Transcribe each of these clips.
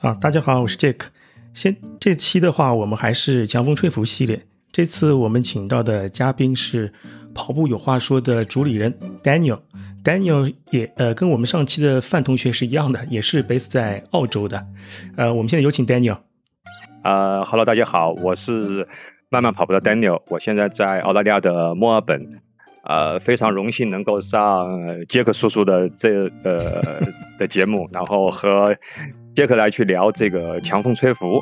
啊，大家好，我是 Jack。先这期的话，我们还是强风吹拂系列。这次我们请到的嘉宾是跑步有话说的主理人 Daniel。Daniel 也呃跟我们上期的范同学是一样的，也是 base 在澳洲的。呃，我们现在有请 Daniel。呃哈喽，大家好，我是慢慢跑步的 Daniel，我现在在澳大利亚的墨尔本。呃，非常荣幸能够上杰克叔叔的这呃的节目，然后和杰克来去聊这个强风吹拂。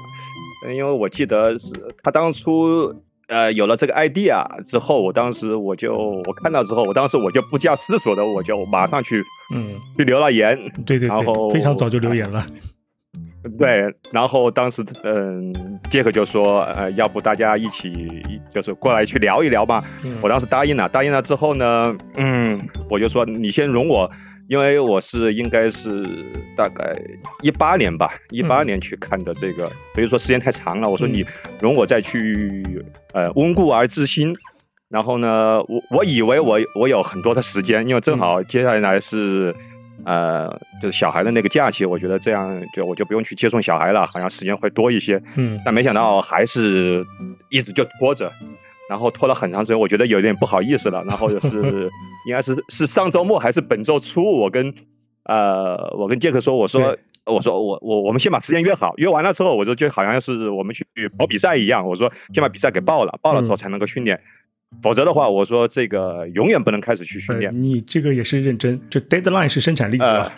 因为我记得是他当初呃有了这个 idea 之后，我当时我就我看到之后，我当时我就不加思索的我就马上去嗯去留了言，对对对，然后非常早就留言了。对，然后当时嗯，杰克就说，呃，要不大家一起就是过来去聊一聊吧。我当时答应了，答应了之后呢，嗯，我就说你先容我，因为我是应该是大概一八年吧，一八年去看的这个，所以说时间太长了。我说你容我再去呃温故而知新。然后呢，我我以为我我有很多的时间，因为正好接下来是。呃，就是小孩的那个假期，我觉得这样就我就不用去接送小孩了，好像时间会多一些。嗯，但没想到还是一直就拖着，然后拖了很长时间，我觉得有点不好意思了。然后就是 应该是是上周末还是本周初，我跟呃我跟杰克说，我说我说我我我们先把时间约好，约完了之后，我就就好像是我们去跑比赛一样，我说先把比赛给报了，报了之后才能够训练。否则的话，我说这个永远不能开始去训练。你这个也是认真，就 deadline 是生产力是吧？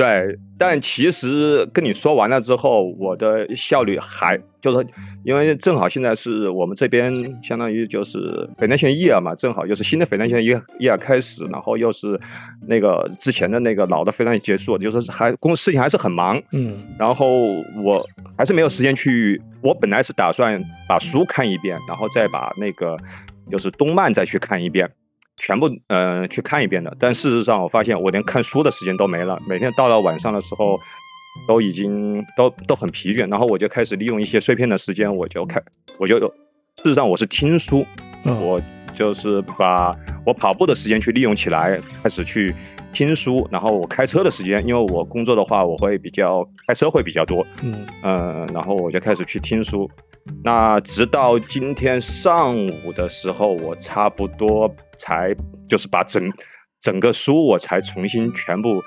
对，但其实跟你说完了之后，我的效率还就是，因为正好现在是我们这边相当于就是 financial year 嘛，正好又是新的 financial year year 开始，然后又是那个之前的那个老的 financial 结束，就是还公事情还是很忙。嗯。然后我还是没有时间去，我本来是打算把书看一遍，然后再把那个就是动漫再去看一遍。全部呃去看一遍的，但事实上我发现我连看书的时间都没了。每天到了晚上的时候，都已经都都很疲倦，然后我就开始利用一些碎片的时间，我就开我就事实上我是听书，我就是把我跑步的时间去利用起来，开始去听书。然后我开车的时间，因为我工作的话，我会比较开车会比较多，嗯呃，然后我就开始去听书。那直到今天上午的时候，我差不多才就是把整整个书我才重新全部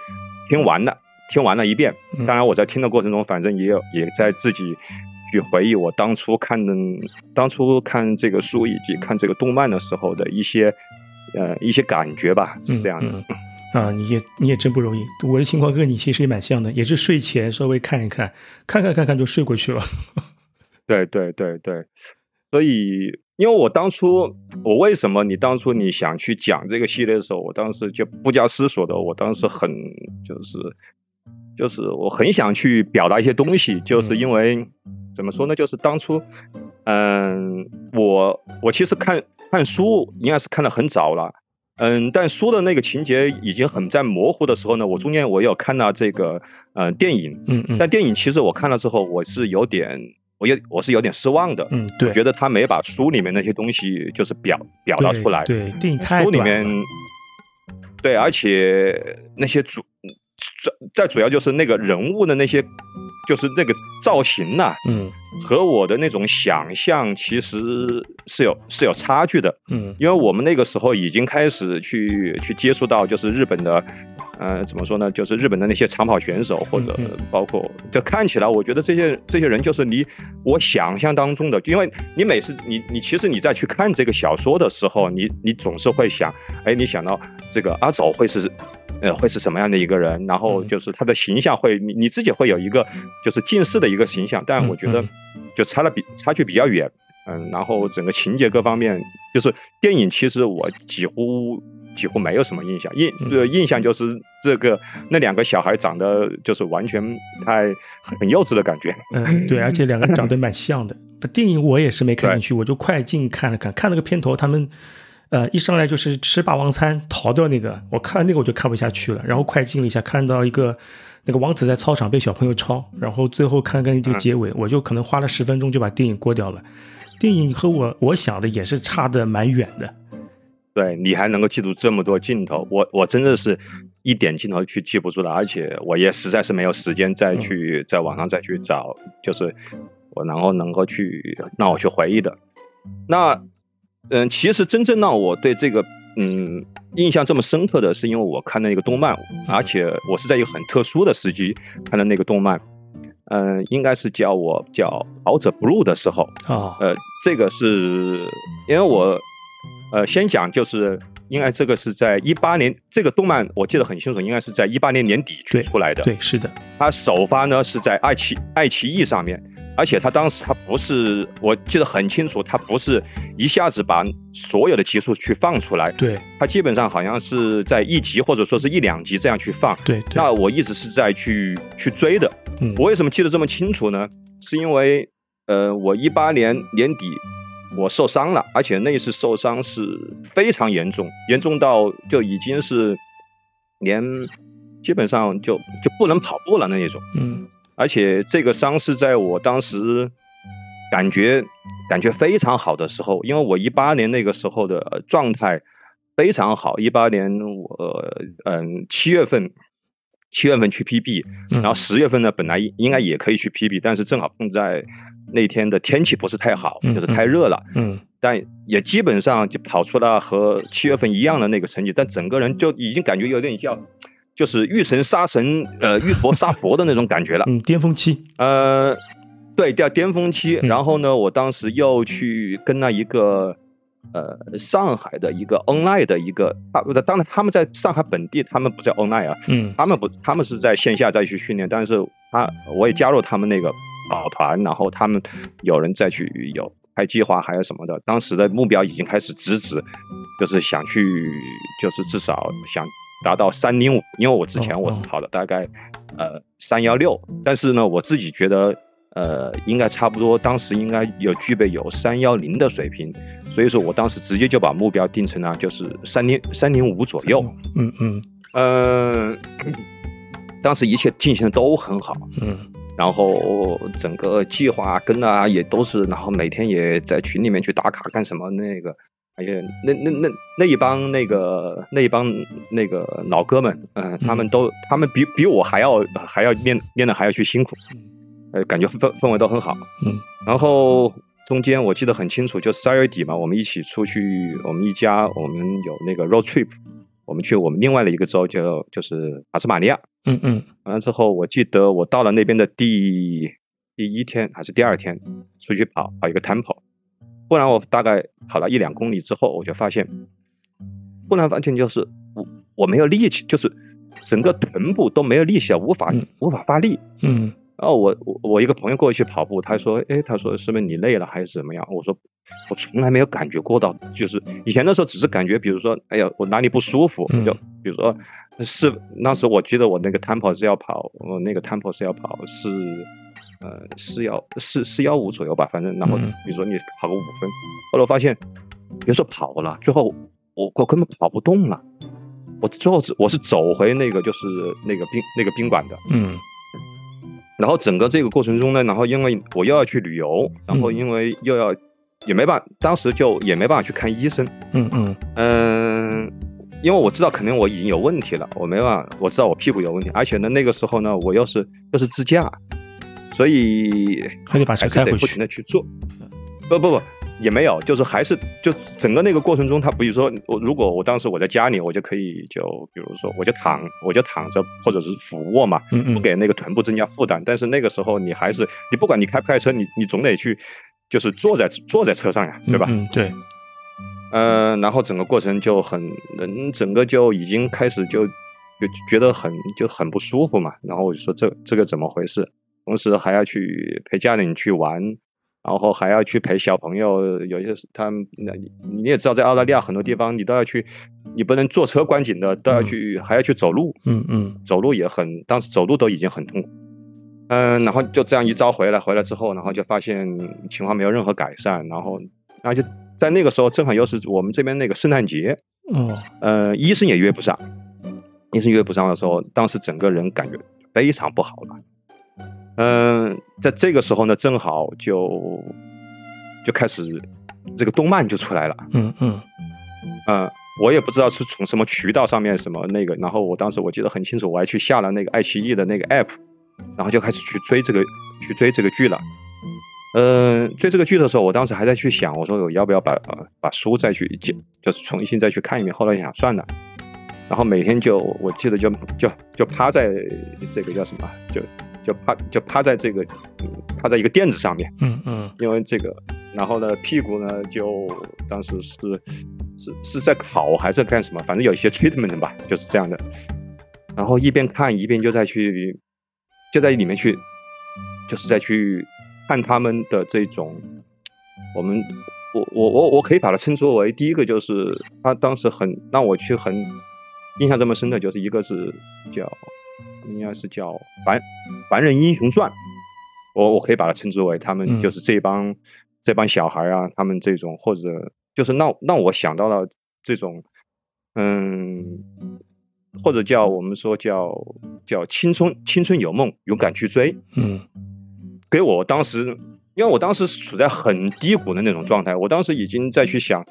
听完了，听完了一遍。当然我在听的过程中，反正也有也在自己去回忆我当初看的当初看这个书以及看这个动漫的时候的一些呃一些感觉吧，是这样的。啊，你也你也真不容易。我的情况跟你其实也蛮像的，也是睡前稍微看一看，看看看看就睡过去了。对对对对，所以因为我当初我为什么你当初你想去讲这个系列的时候，我当时就不加思索的，我当时很就是就是我很想去表达一些东西，就是因为怎么说呢，就是当初嗯我我其实看看书应该是看的很早了，嗯，但书的那个情节已经很在模糊的时候呢，我中间我有看到这个嗯电影，嗯嗯，但电影其实我看了之后，我是有点。我有我是有点失望的，嗯，对，觉得他没把书里面那些东西就是表表达出来，对，电影太书里面，对，而且那些主主再主要就是那个人物的那些，就是那个造型呐，嗯，和我的那种想象其实是有是有差距的，嗯，因为我们那个时候已经开始去去接触到就是日本的。呃，怎么说呢？就是日本的那些长跑选手，或者包括，就看起来，我觉得这些这些人就是你我想象当中的，因为你每次你你其实你在去看这个小说的时候，你你总是会想，哎，你想到这个阿走会是呃会是什么样的一个人，然后就是他的形象会你你自己会有一个就是近似的一个形象，但我觉得就差了比差距比较远，嗯，然后整个情节各方面，就是电影其实我几乎。几乎没有什么印象，印呃印象就是这个那两个小孩长得就是完全太很幼稚的感觉。嗯，对，而且两个人长得蛮像的。电影我也是没看进去，我就快进看了看，看了个片头，他们呃一上来就是吃霸王餐逃掉那个，我看了那个我就看不下去了，然后快进了一下，看到一个那个王子在操场被小朋友抄，然后最后看看这个结尾，我就可能花了十分钟就把电影过掉了。电影和我我想的也是差的蛮远的。对你还能够记住这么多镜头，我我真的是一点镜头去记不住了，而且我也实在是没有时间再去在网上再去找，就是我然后能够去让我去回忆的。那嗯，其实真正让我对这个嗯印象这么深刻的是，因为我看的那个动漫，而且我是在一个很特殊的时机看的那个动漫。嗯，应该是叫我叫跑者 blue 的时候啊，呃，这个是因为我呃先讲就是，应该这个是在一八年，这个动漫我记得很清楚，应该是在一八年年底出来的，对，是的，它首发呢是在爱奇爱奇艺上面。而且他当时他不是，我记得很清楚，他不是一下子把所有的集数去放出来，对，他基本上好像是在一集或者说是一两集这样去放，对。那我一直是在去去追的，嗯，我为什么记得这么清楚呢？是因为，呃，我一八年年底我受伤了，而且那一次受伤是非常严重，严重到就已经是连基本上就就不能跑步了那一种，嗯。而且这个伤是在我当时感觉感觉非常好的时候，因为我一八年那个时候的状态非常好。一八年我嗯七月份七月份去 PB，然后十月份呢本来应该也可以去 PB，但是正好碰在那天的天气不是太好，就是太热了。嗯，但也基本上就跑出了和七月份一样的那个成绩，但整个人就已经感觉有点像。就是遇神杀神，呃，遇佛杀佛的那种感觉了。嗯，巅峰期。呃，对，叫巅峰期。然后呢，我当时又去跟那一个，呃，上海的一个 online 的一个，啊，当然他们在上海本地，他们不叫 online 啊，嗯，他们不，他们是在线下再去训练。但是他，我也加入他们那个跑团，然后他们有人再去有开计划，还有什么的。当时的目标已经开始直指，就是想去，就是至少想。达到三零五，因为我之前我是跑了大概呃三幺六，但是呢我自己觉得呃应该差不多，当时应该有具备有三幺零的水平，所以说我当时直接就把目标定成了就是三零三零五左右。嗯嗯嗯，当时一切进行的都很好。嗯，然后整个计划跟啊也都是，然后每天也在群里面去打卡干什么那个。哎呀，那那那那一帮那个那一帮那个老哥们，嗯，他们都他们比比我还要还要练练的还要去辛苦，呃，感觉氛氛围都很好，嗯，然后中间我记得很清楚，就十二月底嘛，我们一起出去，我们一家我们有那个 road trip，我们去我们另外的一个州，叫就是塔斯马尼亚，嗯嗯，完了之后，我记得我到了那边的第第一天还是第二天出去跑跑一个 temple。不然我大概跑了一两公里之后，我就发现，不然完全就是我我没有力气，就是整个臀部都没有力气啊，无法无法发力。嗯。然后我我我一个朋友过去跑步，他说，哎，他说是不是你累了还是怎么样？我说我从来没有感觉过到，就是以前的时候只是感觉，比如说，哎呀，我哪里不舒服，就比如说是那时我记得我那个 tempo 是要跑，我那个 tempo 是要跑是。呃，四幺四四幺五左右吧，反正然后比如说你跑个五分，后来我发现，别说跑了，最后我我根本跑不动了，我最后是我是走回那个就是那个宾那个宾馆的，嗯，然后整个这个过程中呢，然后因为我又要去旅游，然后因为又要也没办法，当时就也没办法去看医生，嗯嗯。嗯，因为我知道肯定我已经有问题了，我没办法，我知道我屁股有问题，而且呢那个时候呢我又是又是自驾。所以还得把车开回去，不停的去做，不不不，也没有，就是还是就整个那个过程中，他比如说我如果我当时我在家里，我就可以就比如说我就躺我就躺着或者是俯卧嘛，不给那个臀部增加负担。但是那个时候你还是你不管你开不开车，你你总得去就是坐在坐在车上呀，对吧？嗯，对。嗯，然后整个过程就很人整个就已经开始就就觉得很就很不舒服嘛。然后我就说这这个怎么回事？同时还要去陪家人去玩，然后还要去陪小朋友。有些他那你也知道，在澳大利亚很多地方你都要去，你不能坐车观景的，都要去，还要去走路。嗯嗯，走路也很，当时走路都已经很痛苦。嗯，然后就这样一招回来，回来之后，然后就发现情况没有任何改善，然后，然后就在那个时候正好又是我们这边那个圣诞节。哦。呃，医生也约不上，医生约不上的时候，当时整个人感觉非常不好了。嗯，在这个时候呢，正好就就开始这个动漫就出来了。嗯嗯嗯，我也不知道是从什么渠道上面什么那个，然后我当时我记得很清楚，我还去下了那个爱奇艺的那个 app，然后就开始去追这个去追这个剧了。嗯，追这个剧的时候，我当时还在去想，我说我要不要把把书再去借，就是重新再去看一遍。后来想算了，然后每天就我记得就就就趴在这个叫什么，就就趴就趴在这个趴在一个垫子上面，嗯嗯，因为这个，然后呢屁股呢就当时是。是是在烤还是干什么？反正有一些 treatment 吧，就是这样的。然后一边看一边就在去，就在里面去，就是在去看他们的这种。我们我我我我可以把它称作为第一个，就是他当时很让我去很印象这么深的，就是一个是叫应该是叫《凡凡人英雄传》，我我可以把它称之为他们就是这帮这帮小孩啊，他们这种或者。就是让让我想到了这种，嗯，或者叫我们说叫叫青春青春有梦，勇敢去追，嗯，给我当时，因为我当时处在很低谷的那种状态，我当时已经在去想，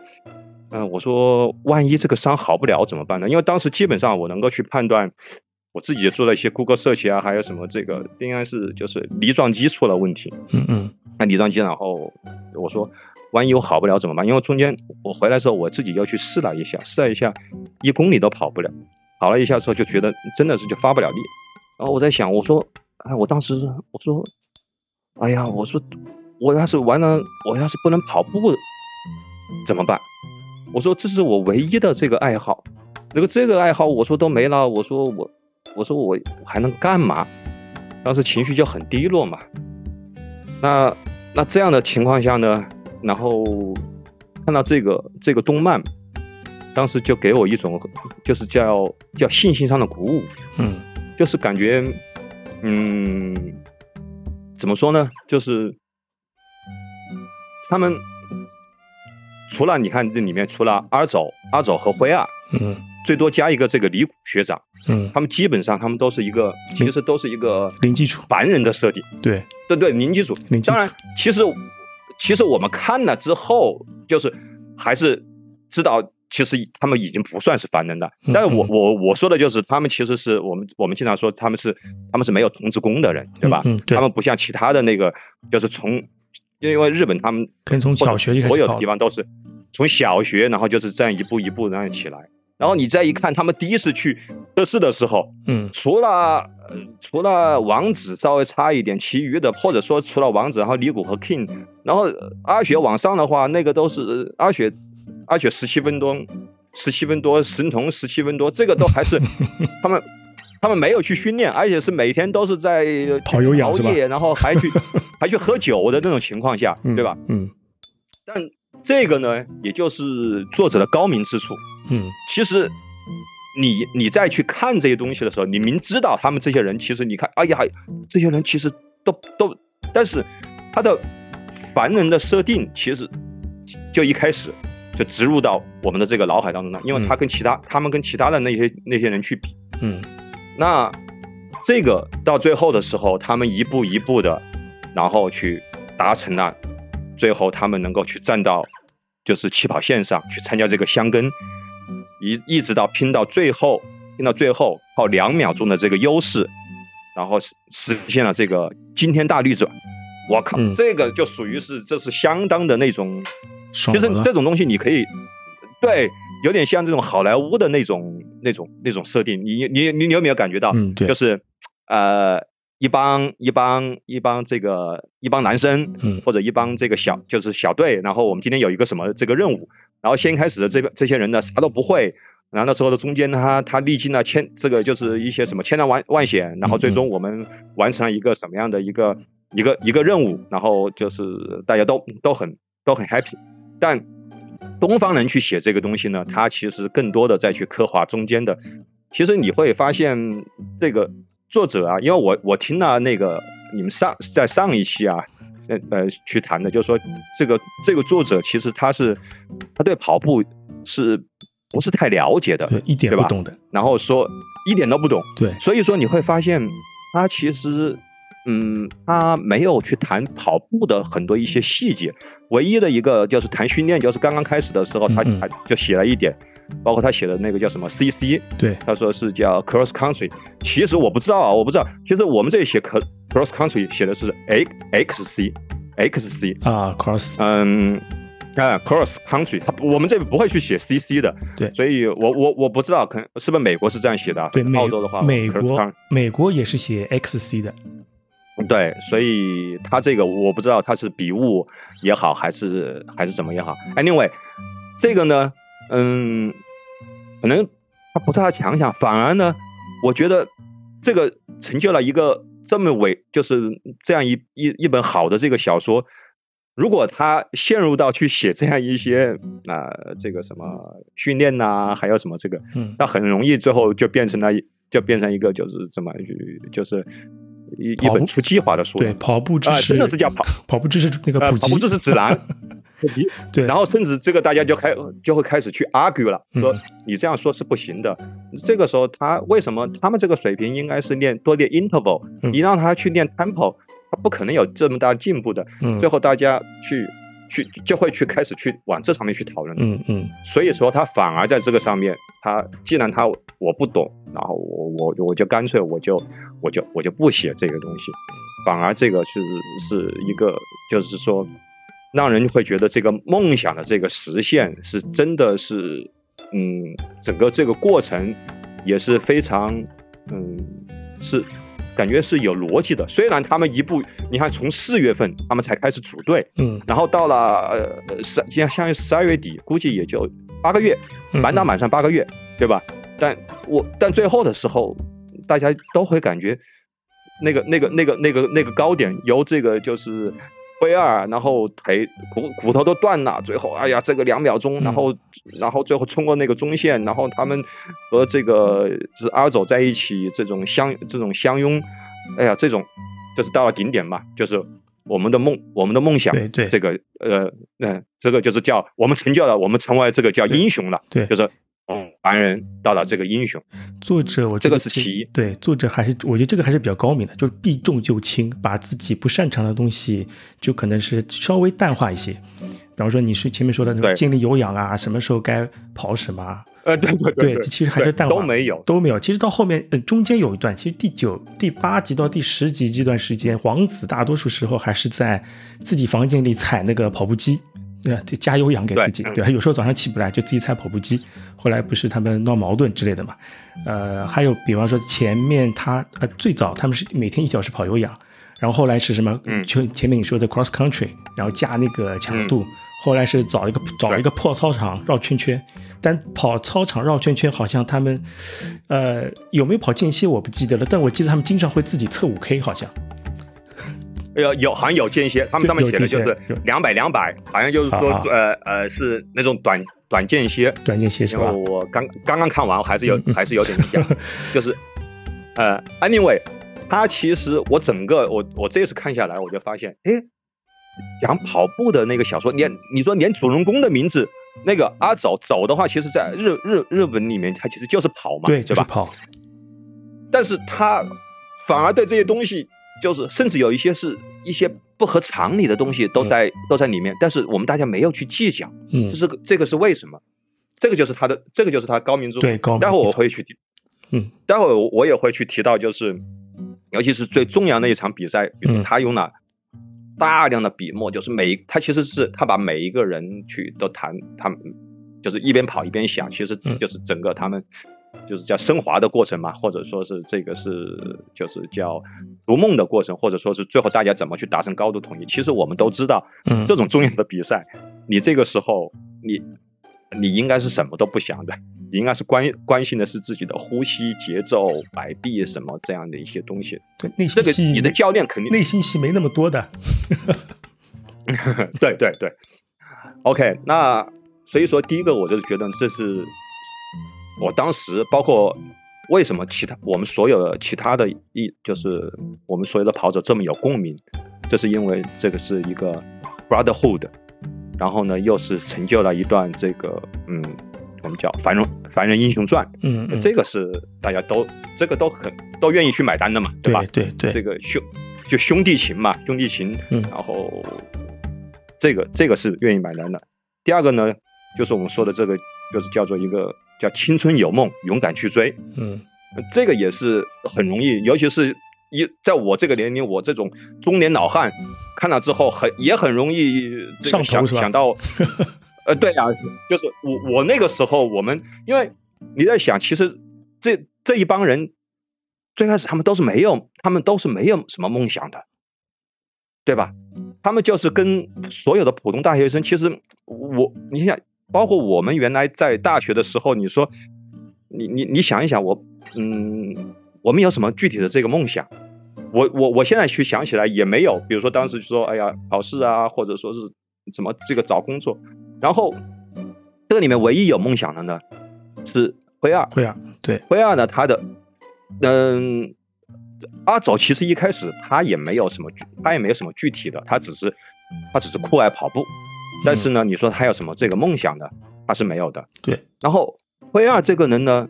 嗯，我说万一这个伤好不了怎么办呢？因为当时基本上我能够去判断，我自己也做了一些 Google search 啊，还有什么这个应该是就是梨状肌出了问题，嗯嗯，那梨状肌，然后我说。万一我好不了怎么办？因为中间我回来时候，我自己又去试了一下，试了一下，一公里都跑不了。跑了一下之后，就觉得真的是就发不了力。然后我在想，我说，哎，我当时我说，哎呀，我说我要是完了，我要是不能跑步怎么办？我说这是我唯一的这个爱好，那个这个爱好我说都没了，我说我我说我还能干嘛？当时情绪就很低落嘛。那那这样的情况下呢？然后看到这个这个动漫，当时就给我一种就是叫叫信心上的鼓舞，嗯，就是感觉，嗯，怎么说呢？就是他们除了你看这里面除了阿走阿走和辉二，嗯，最多加一个这个李谷学长，嗯，他们基本上他们都是一个其实都是一个零基础。凡人的设定，对。对对，零基础，当然其实。其实我们看了之后，就是还是知道，其实他们已经不算是凡人了。但是我我我说的就是，他们其实是我们我们经常说他们是他们是没有童子功的人，对吧？嗯，他们不像其他的那个，就是从因为日本他们跟从小学所有的。地方都是从小学，然后就是这样一步一步这样起来。然后你再一看，他们第一次去测试的时候，嗯，除了除了王子稍微差一点，其余的或者说除了王子，然后尼古和 King，然后阿雪往上的话，那个都是阿雪，阿雪十七分多，十七分多，神童十七分多，这个都还是他们 他们没有去训练，而且是每天都是在跑有氧熬夜，然后还去 还去喝酒的那种情况下，对吧？嗯，但。这个呢，也就是作者的高明之处。嗯，其实你你再去看这些东西的时候，你明知道他们这些人，其实你看，哎呀，这些人其实都都，但是他的凡人的设定，其实就一开始就植入到我们的这个脑海当中了，因为他跟其他他们跟其他的那些那些人去比，嗯，那这个到最后的时候，他们一步一步的，然后去达成了。最后，他们能够去站到就是起跑线上去参加这个箱根，一一直到拼到最后，拼到最后靠两秒钟的这个优势，然后实实现了这个惊天大逆转。我靠，这个就属于是这是相当的那种，其实这种东西你可以对，有点像这种好莱坞的那种那种那种设定。你你你你有没有感觉到？嗯，对，就是呃。一帮一帮一帮这个一帮男生，嗯，或者一帮这个小就是小队，然后我们今天有一个什么这个任务，然后先开始的这这些人呢啥都不会，然后那时候的中间他他历经了千这个就是一些什么千难万万险，然后最终我们完成了一个什么样的一个一个一个任务，然后就是大家都都很都很 happy，但东方人去写这个东西呢，他其实更多的在去刻画中间的，其实你会发现这个。作者啊，因为我我听了那个你们上在上一期啊，呃呃去谈的，就是说这个这个作者其实他是他对跑步是不是太了解的，一点不懂的，然后说一点都不懂，对，所以说你会发现他其实嗯他没有去谈跑步的很多一些细节，唯一的一个就是谈训练，就是刚刚开始的时候他他就写了一点，包括他写的那个叫什么 CC，对，他说是叫 Cross Country，其实我不知道啊，我不知道，其实我们这里写 Cross Country 写的是 X C X C 啊，Cross，嗯。啊，cross country，他我们这里不会去写 CC 的，对，所以我我我不知道，可能是不是美国是这样写的？对，澳洲的话，美国美国也是写 XC 的，对，所以他这个我不知道他是笔误也好，还是还是怎么也好。Anyway，这个呢，嗯，可能他不是他强项，反而呢，我觉得这个成就了一个这么伟，就是这样一一一本好的这个小说。如果他陷入到去写这样一些啊，这个什么训练呐，还有什么这个，嗯，那很容易最后就变成了，就变成一个就是怎么就是一一本出计划的书，对，跑步知识，真的是叫跑跑步知识那个跑步知识指南，对，然后甚至这个大家就开就会开始去 argue 了，说你这样说是不行的。这个时候他为什么他们这个水平应该是练多练 interval，你让他去练 tempo。他不可能有这么大进步的，最后大家去去就会去开始去往这上面去讨论，嗯嗯，所以说他反而在这个上面，他既然他我不懂，然后我我我就干脆我就我就我就不写这个东西，反而这个是是一个就是说让人会觉得这个梦想的这个实现是真的是嗯整个这个过程也是非常嗯是。感觉是有逻辑的，虽然他们一步，你看从四月份他们才开始组队，嗯，然后到了呃十，像相当于十二月底，估计也就八个月，满打满算八个月，对吧？但我但最后的时候，大家都会感觉那个那个那个那个那个高点由这个就是。灰二，然后腿骨骨头都断了，最后哎呀，这个两秒钟，然后然后最后冲过那个中线，然后他们和这个就是阿走在一起，这种相这种相拥，哎呀，这种就是到了顶点嘛，就是我们的梦，我们的梦想，对对，这个呃呃，这个就是叫我们成就了，我们成为这个叫英雄了，对，就是。嗯，凡人到了这个英雄，作者我这个是其一，对作者还是我觉得这个还是比较高明的，就是避重就轻，把自己不擅长的东西就可能是稍微淡化一些，比方说你是前面说的那个建立有氧啊，什么时候该跑什么，呃对对对，其实还是淡化都没有。都没有，其实到后面呃中间有一段，其实第九第八集到第十集这段时间，王子大多数时候还是在自己房间里踩那个跑步机。对，加油氧给自己，对，有时候早上起不来就自己踩跑步机。后来不是他们闹矛盾之类的嘛？呃，还有比方说前面他呃最早他们是每天一小时跑有氧，然后后来是什么？嗯，就前面你说的 cross country，然后加那个强度。后来是找一个找一个破操场绕圈圈，但跑操场绕圈圈好像他们，呃，有没有跑间歇我不记得了，但我记得他们经常会自己测五 K 好像。有有好像有间歇，他们上面写的就是两百两百，好像就是说呃呃是那种短短间歇，短间歇是吧？我刚刚刚看完，还是有还是有点印象，就是呃，anyway，他其实我整个我我这次看下来，我就发现，哎，讲跑步的那个小说，连你说连主人公的名字那个阿走走的话，其实在日日日本里面，他其实就是跑嘛，对，对吧？跑，但是他反而对这些东西。就是甚至有一些是一些不合常理的东西都在都在里面，但是我们大家没有去计较，嗯，这是这个是为什么？这个就是他的这个就是他高明之处。对，高明。待会我会去提，嗯，待会我也会去提到，就是尤其是最重要的一场比赛，比如他用了大量的笔墨，就是每他其实是他把每一个人去都谈，他们就是一边跑一边想，其实就是整个他们。就是叫升华的过程嘛，或者说是这个是就是叫逐梦的过程，或者说是最后大家怎么去达成高度统一。其实我们都知道，嗯，这种重要的比赛，你这个时候你你应该是什么都不想的，你应该是关关心的是自己的呼吸、节奏、摆臂什么这样的一些东西。对，内心戏你的教练肯定内心戏没那么多的。对对对，OK，那所以说第一个我就是觉得这是。我当时包括为什么其他我们所有的其他的一就是我们所有的跑者这么有共鸣，这是因为这个是一个 brotherhood，然后呢又是成就了一段这个嗯我们叫凡人凡人英雄传，嗯，这个是大家都这个都很都愿意去买单的嘛，对吧？对对，这个兄就兄弟情嘛，兄弟情，嗯，然后这个这个是愿意买单的。第二个呢，就是我们说的这个。就是叫做一个叫青春有梦，勇敢去追。嗯，这个也是很容易，尤其是一在我这个年龄，我这种中年老汉看了之后，很也很容易这个想想到，呃，对呀，就是我我那个时候，我们因为你在想，其实这这一帮人最开始他们都是没有，他们都是没有什么梦想的，对吧？他们就是跟所有的普通大学生，其实我你想，包括我们原来在大学的时候，你说你你你想一想，我嗯，我们有什么具体的这个梦想？我我我现在去想起来也没有，比如说当时就说，哎呀，考试啊，或者说是怎么这个找工作，然后这个里面唯一有梦想的呢是灰二，灰二对，灰二呢他的嗯。阿走其实一开始他也没有什么，他也没有什么具体的，他只是他只是酷爱跑步，但是呢，你说他有什么这个梦想的，他是没有的。对。然后灰二这个人呢，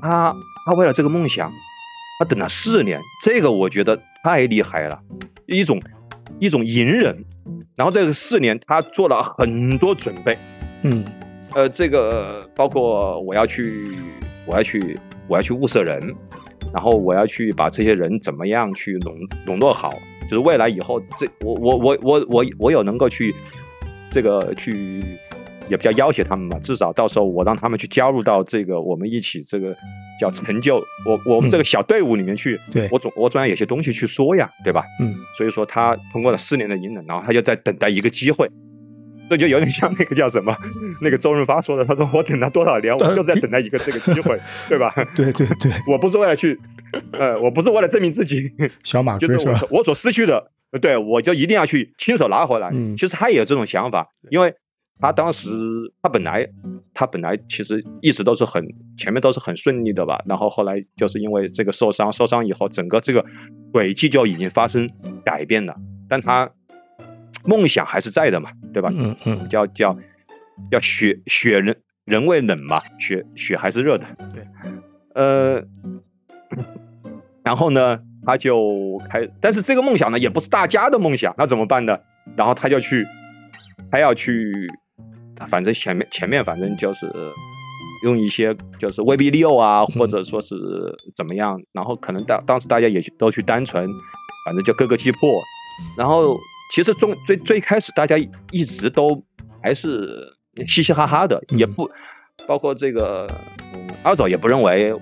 他他为了这个梦想，他等了四年，这个我觉得太厉害了，一种一种隐忍。然后这个四年他做了很多准备，嗯，呃，这个包括我要去我要去我要去物色人。然后我要去把这些人怎么样去笼笼络好，就是未来以后这我我我我我我有能够去这个去也比较要挟他们嘛，至少到时候我让他们去加入到这个我们一起这个叫成就我我们这个小队伍里面去，对我总我总要有些东西去说呀，对吧？嗯，所以说他通过了四年的隐忍，然后他就在等待一个机会。这就有点像那个叫什么，那个周润发说的，他说我等了多少年，我就在等待一个这个机会，对吧？对对对，我不是为了去，呃，我不是为了证明自己，小马就是我我所失去的，对我就一定要去亲手拿回来。嗯，其实他也有这种想法，因为他当时他本来他本来其实一直都是很前面都是很顺利的吧，然后后来就是因为这个受伤，受伤以后整个这个轨迹就已经发生改变了，但他。梦想还是在的嘛，对吧？嗯嗯，叫叫叫雪雪人人未冷嘛，雪雪还是热的。对，呃，然后呢，他就开，但是这个梦想呢，也不是大家的梦想，那怎么办呢？然后他就去，他要去，反正前面前面反正就是用一些就是威逼利诱啊，或者说是怎么样，然后可能当当时大家也都去单纯，反正就各个击破，然后。其实中最最开始大家一直都还是嘻嘻哈哈的，也不包括这个阿早也不认为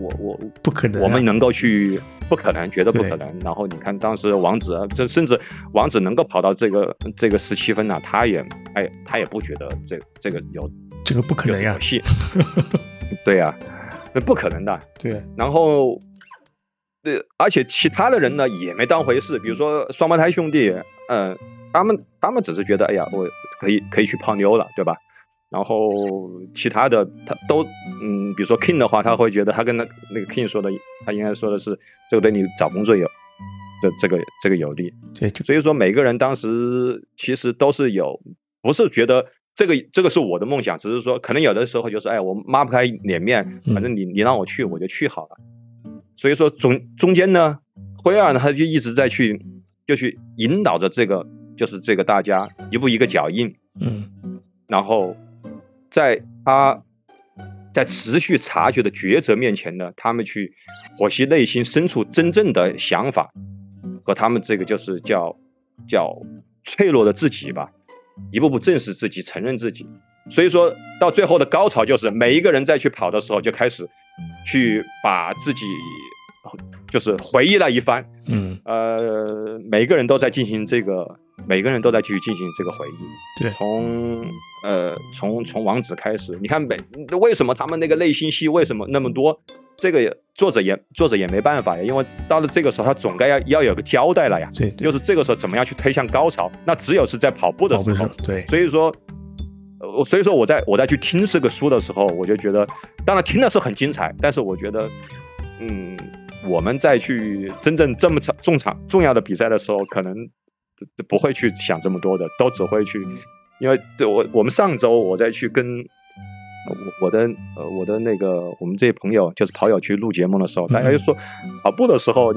我我不可能，我们能够去不可能，绝对不可能。然后你看当时王子，这甚至王子能够跑到这个这个十七分呢，他也哎他也不觉得这这个有这个不可能呀，戏，对呀，那不可能的。对，然后。对，而且其他的人呢也没当回事，比如说双胞胎兄弟，嗯，他们他们只是觉得，哎呀，我可以可以去泡妞了，对吧？然后其他的他都，嗯，比如说 King 的话，他会觉得他跟那那个 King 说的，他应该说的是这个对你找工作有的这个这个有利。对，所以说每个人当时其实都是有，不是觉得这个这个是我的梦想，只是说可能有的时候就是，哎，我抹不开脸面，反正你你让我去我就去好了。所以说中中间呢，灰二呢他就一直在去，就去引导着这个，就是这个大家一步一个脚印，嗯，然后在他在持续察觉的抉择面前呢，他们去剖析内心深处真正的想法和他们这个就是叫叫脆弱的自己吧，一步步正视自己，承认自己。所以说到最后的高潮就是每一个人再去跑的时候就开始。去把自己就是回忆了一番，嗯，呃，每个人都在进行这个，每个人都在继续进行这个回忆。对，从呃从从王子开始，你看每为什么他们那个内心戏为什么那么多？这个作者也作者也没办法呀，因为到了这个时候他总该要要有个交代了呀。对，就是这个时候怎么样去推向高潮？那只有是在跑步的时候。对，所以说。我所以说我在我在去听这个书的时候，我就觉得，当然听的是很精彩，但是我觉得，嗯，我们在去真正这么场重场重要的比赛的时候，可能不会去想这么多的，都只会去，因为这我我们上周我在去跟我我的呃我的那个我们这些朋友就是跑友去录节目的时候，大家就说跑步的时候，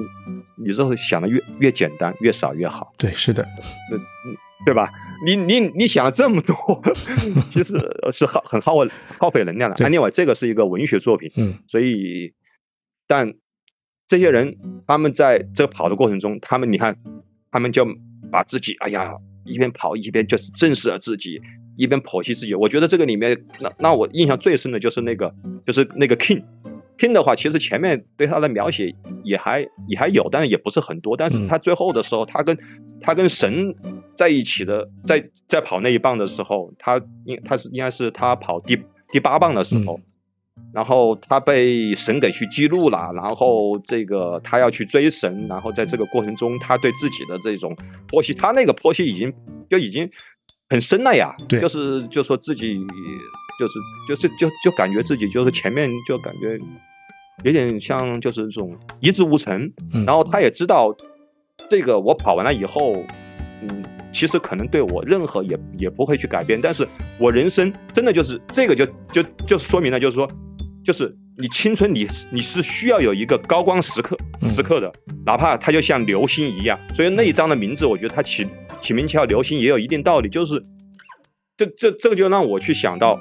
你是想的越越简单越少越好。对，是的，对吧？你你你想了这么多，其实是耗很耗耗费能量的。另外，这个是一个文学作品，嗯，所以，但这些人他们在这跑的过程中，他们你看，他们就把自己，哎呀，一边跑一边就是正视了自己，一边剖析自己。我觉得这个里面，那那我印象最深的就是那个，就是那个 King。King 的话，其实前面对他的描写也还也还有，但是也不是很多。但是他最后的时候，他跟他跟神在一起的，在在跑那一棒的时候，他应他是应该是他跑第第八棒的时候，然后他被神给去记录了，然后这个他要去追神，然后在这个过程中，他对自己的这种剖析，他那个剖析已经就已经很深了呀。对，就是就说自己就是就是就就感觉自己就是前面就感觉。有点像就是这种一事无成，然后他也知道这个我跑完了以后，嗯，其实可能对我任何也也不会去改变，但是我人生真的就是这个就就就说明了，就是说，就是你青春你你是需要有一个高光时刻时刻的，哪怕它就像流星一样，所以那一张的名字，我觉得它起起名叫流星也有一定道理，就是这这这个就让我去想到，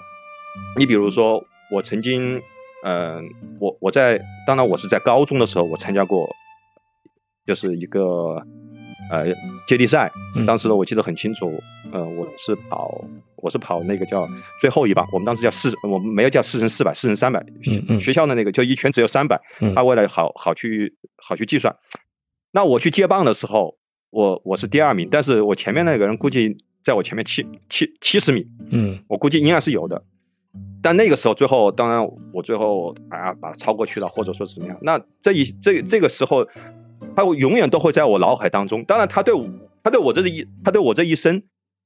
你比如说我曾经。嗯，我我在当然我是在高中的时候，我参加过，就是一个呃接力赛，当时呢我记得很清楚，呃我是跑我是跑那个叫最后一棒，我们当时叫四，我们没有叫四乘四百，四乘三百，学校的那个就一圈只有三百，他为了好好去好去计算，那我去接棒的时候，我我是第二名，但是我前面那个人估计在我前面七七七十米，嗯，我估计应该是有的。但那个时候，最后当然我最后啊把它超过去了，或者说怎么样？那这一这这个时候，他永远都会在我脑海当中。当然，他对我他对我这一他对我这一生，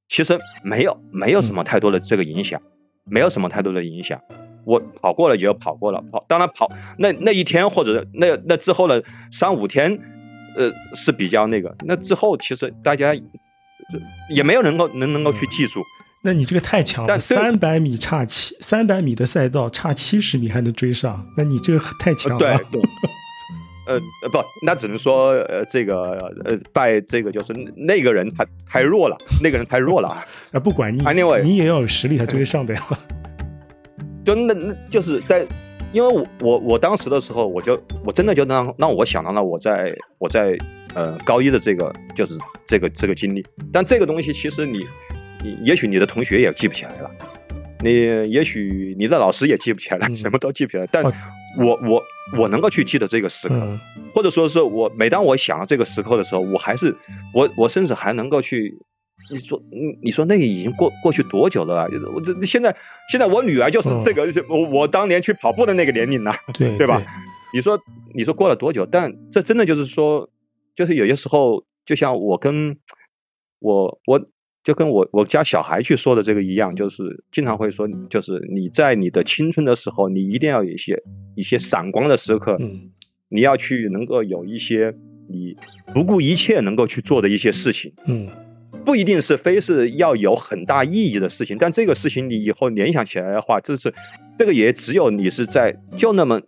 其实没有没有什么太多的这个影响，没有什么太多的影响。我跑过了也就跑过了，跑当然跑那那一天或者那那之后的三五天，呃是比较那个。那之后其实大家也没有能够能能够去记住。那你这个太强了，三百米差七，三百米的赛道差七十米还能追上，那你这个太强了。对对。呃呃不，那只能说呃这个呃拜这个就是那个人他太弱了，那个人太弱了啊。啊不管你，anyway 你也要有实力才追得上的呀。就那那就是在，因为我我我当时的时候，我就我真的就让让我想到了我在我在呃高一的这个就是这个这个经历，但这个东西其实你。你也许你的同学也记不起来了，你也许你的老师也记不起来了，什么都记不起来。但我我我能够去记得这个时刻，或者说是我每当我想到这个时刻的时候，我还是我我甚至还能够去，你说你你说那个已经过过去多久了？我这现在现在我女儿就是这个我我当年去跑步的那个年龄了，对对吧？你说你说过了多久？但这真的就是说，就是有些时候，就像我跟我我。就跟我我家小孩去说的这个一样，就是经常会说，就是你在你的青春的时候，你一定要有一些一些闪光的时刻，嗯，你要去能够有一些你不顾一切能够去做的一些事情，嗯，不一定是非是要有很大意义的事情，但这个事情你以后联想起来的话，这是这个也只有你是在就那么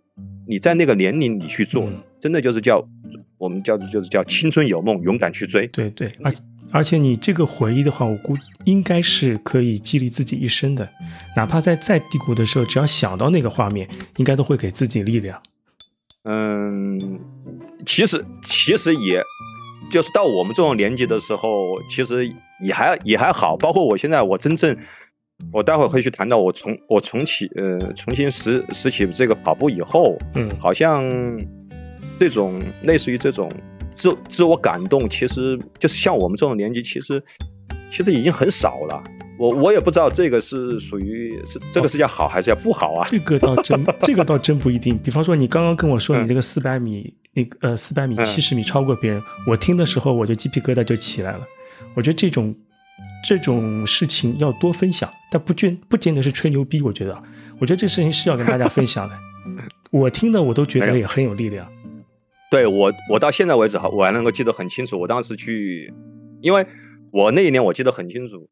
你在那个年龄你去做，真的就是叫我们叫就是叫青春有梦，勇敢去追，对对，而。而且你这个回忆的话，我估应该是可以激励自己一生的，哪怕在再低谷的时候，只要想到那个画面，应该都会给自己力量。嗯，其实其实也就是到我们这种年纪的时候，其实也还也还好。包括我现在，我真正我待会儿会去谈到我重我重启呃重新拾拾起这个跑步以后，嗯，好像这种类似于这种。自自我感动，其实就是像我们这种年纪，其实其实已经很少了。我我也不知道这个是属于是这个是叫好还是叫不好啊？这个倒真 这个倒真不一定。比方说，你刚刚跟我说你这个四百米，那个呃四百米七十米超过别人，我听的时候我就鸡皮疙瘩就起来了。我觉得这种这种事情要多分享，但不见不见得是吹牛逼。我觉得，我觉得这事情是要跟大家分享的。我听的我都觉得也很有力量。对我，我到现在为止哈，我还能够记得很清楚。我当时去，因为我那一年我记得很清楚，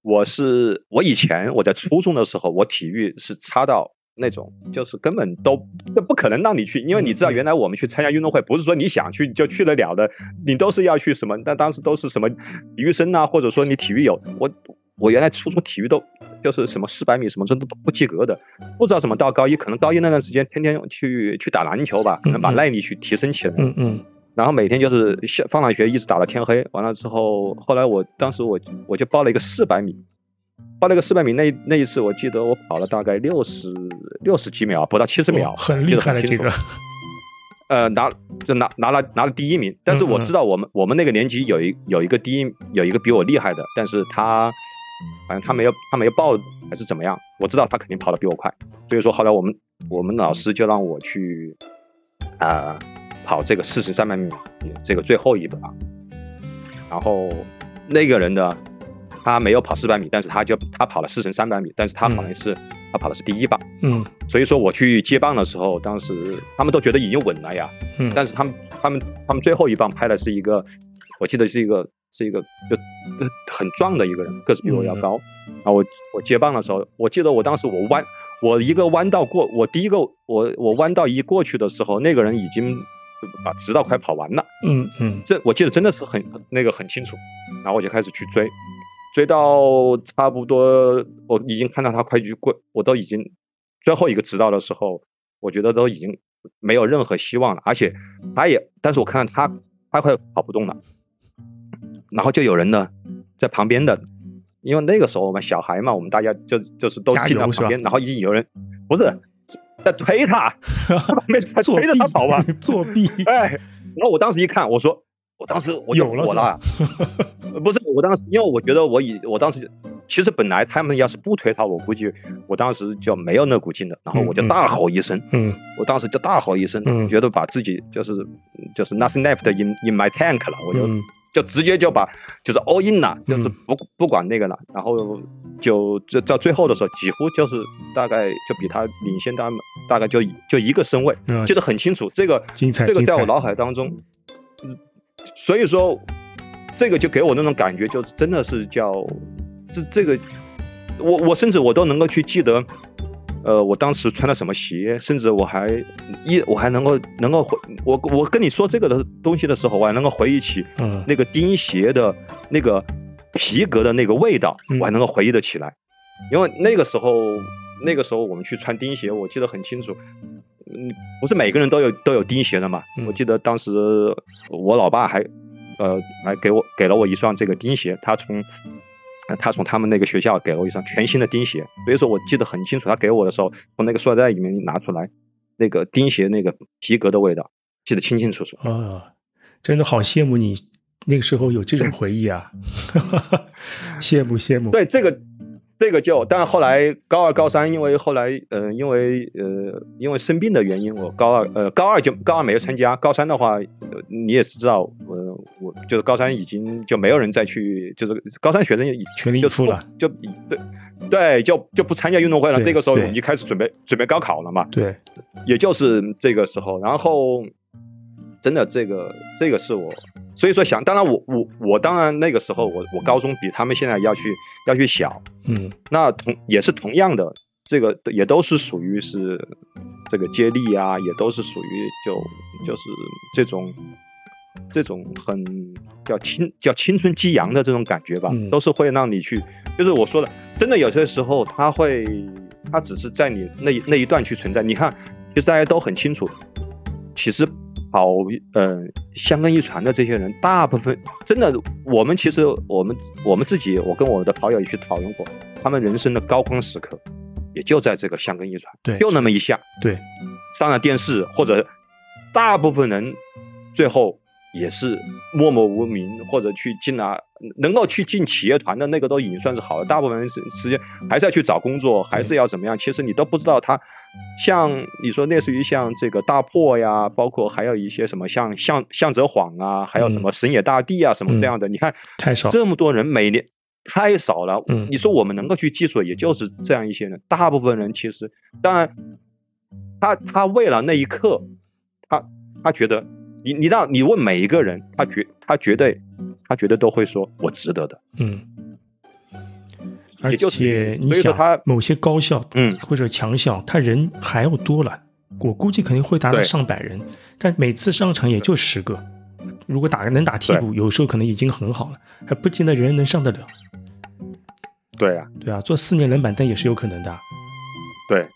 我是我以前我在初中的时候，我体育是差到那种，就是根本都都不可能让你去，因为你知道原来我们去参加运动会，不是说你想去就去得了的，你都是要去什么？但当时都是什么体育生啊，或者说你体育有我我原来初中体育都就是什么四百米什么真的都不及格的，不知道怎么到高一，可能高一那段时间天天去去打篮球吧，可能把耐力去提升起来。嗯嗯。然后每天就是下放了学一直打到天黑，完了之后，后来我当时我我就报了一个四百米，报了一个四百米那那一次我记得我跑了大概六十六十几秒，不到七十秒，很厉害的这个。呃，拿就拿拿了拿了第一名，但是我知道我们我们那个年级有一有一个第一有一个比我厉害的，但是他反正他没有他没有报还是怎么样，我知道他肯定跑得比我快，所以说后来我们我们老师就让我去啊。跑这个四十三百米，这个最后一把，然后那个人呢，他没有跑四百米，但是他就他跑了四乘三百米，但是他好像是他跑的是第一棒，嗯，所以说我去接棒的时候，当时他们都觉得已经稳了呀，嗯，但是他们他们他们最后一棒拍的是一个，我记得是一个是一个就很壮的一个人，个子比我要高，然后我我接棒的时候，我记得我当时我弯我一个弯道过，我第一个我我弯道一过去的时候，那个人已经。把直道快跑完了，嗯嗯，这我记得真的是很那个很清楚，然后我就开始去追，追到差不多我已经看到他快去过，我都已经最后一个直道的时候，我觉得都已经没有任何希望了，而且他也，但是我看到他他快跑不动了，然后就有人呢在旁边的，因为那个时候我们小孩嘛，我们大家就就是都进到旁边，然后已经有人不是。在推他，没 推着他跑吧？作弊！哎，然后我当时一看，我说，我当时我有了，我了，不是，我当时因为我觉得我以我当时其实本来他们要是不推他，我估计我当时就没有那股劲的，然后我就大吼一声，嗯，我当时就大吼一声，觉得把自己就是就是 nothing left in in my tank 了，我就。就直接就把就是 all in 了，就是不不管那个了，然后就这到最后的时候，几乎就是大概就比他领先他们大概就就一个身位，记得很清楚。这个这个在我脑海当中，所以说这个就给我那种感觉，就是真的是叫这这个，我我甚至我都能够去记得。呃，我当时穿的什么鞋，甚至我还一我还能够能够回我我跟你说这个的东西的时候，我还能够回忆起那个钉鞋的那个皮革的那个味道，我还能够回忆得起来，因为那个时候那个时候我们去穿钉鞋，我记得很清楚，嗯，不是每个人都有都有钉鞋的嘛，我记得当时我老爸还呃还给我给了我一双这个钉鞋，他从。他从他们那个学校给了我一双全新的钉鞋，所以说我记得很清楚。他给我的时候，从那个塑料袋里面拿出来，那个钉鞋那个皮革的味道，记得清清楚楚。啊，真的好羡慕你那个时候有这种回忆啊，羡慕羡慕。对这个。这个就，但后来高二、高三，因为后来，呃，因为呃，因为生病的原因，我高二，呃，高二就高二没有参加，高三的话，你也是知道，呃，我就是高三已经就没有人再去，就是高三学生全力以赴了，就对对，就就不参加运动会了。这个时候我们就开始准备准备高考了嘛。对，也就是这个时候，然后真的这个这个是我。所以说想，当然我我我当然那个时候我我高中比他们现在要去要去小，嗯，那同也是同样的，这个也都是属于是这个接力啊，也都是属于就就是这种这种很叫青叫青春激扬的这种感觉吧，都是会让你去，就是我说的，真的有些时候他会他只是在你那那一段去存在，你看，其实大家都很清楚，其实。跑，呃，香根一传的这些人，大部分真的，我们其实我们我们自己，我跟我的跑友也去讨论过，他们人生的高光时刻，也就在这个香根一传，对，就那么一下，对，上了电视，或者大部分人最后也是默默无名，或者去进了，能够去进企业团的那个都已经算是好了，大部分人时时间还是要去找工作，还是要怎么样，其实你都不知道他。像你说，类似于像这个大破呀，包括还有一些什么像向向泽晃啊，还有什么神野大地啊，什么这样的，你看太少，这么多人每年太少了。嗯，你说我们能够去记住，也就是这样一些人。大部分人其实，当然，他他为了那一刻，他他觉得，你你让你问每一个人，他绝他绝对他绝对都会说我值得的。嗯。而且你想，他某些高校，嗯，或者强校，他人还要多了，我估计肯定会达到上百人，但每次上场也就十个。如果打能打替补，有时候可能已经很好了，还不见得人人能上得了。对啊，对啊，做四年冷板凳也是有可能的。对，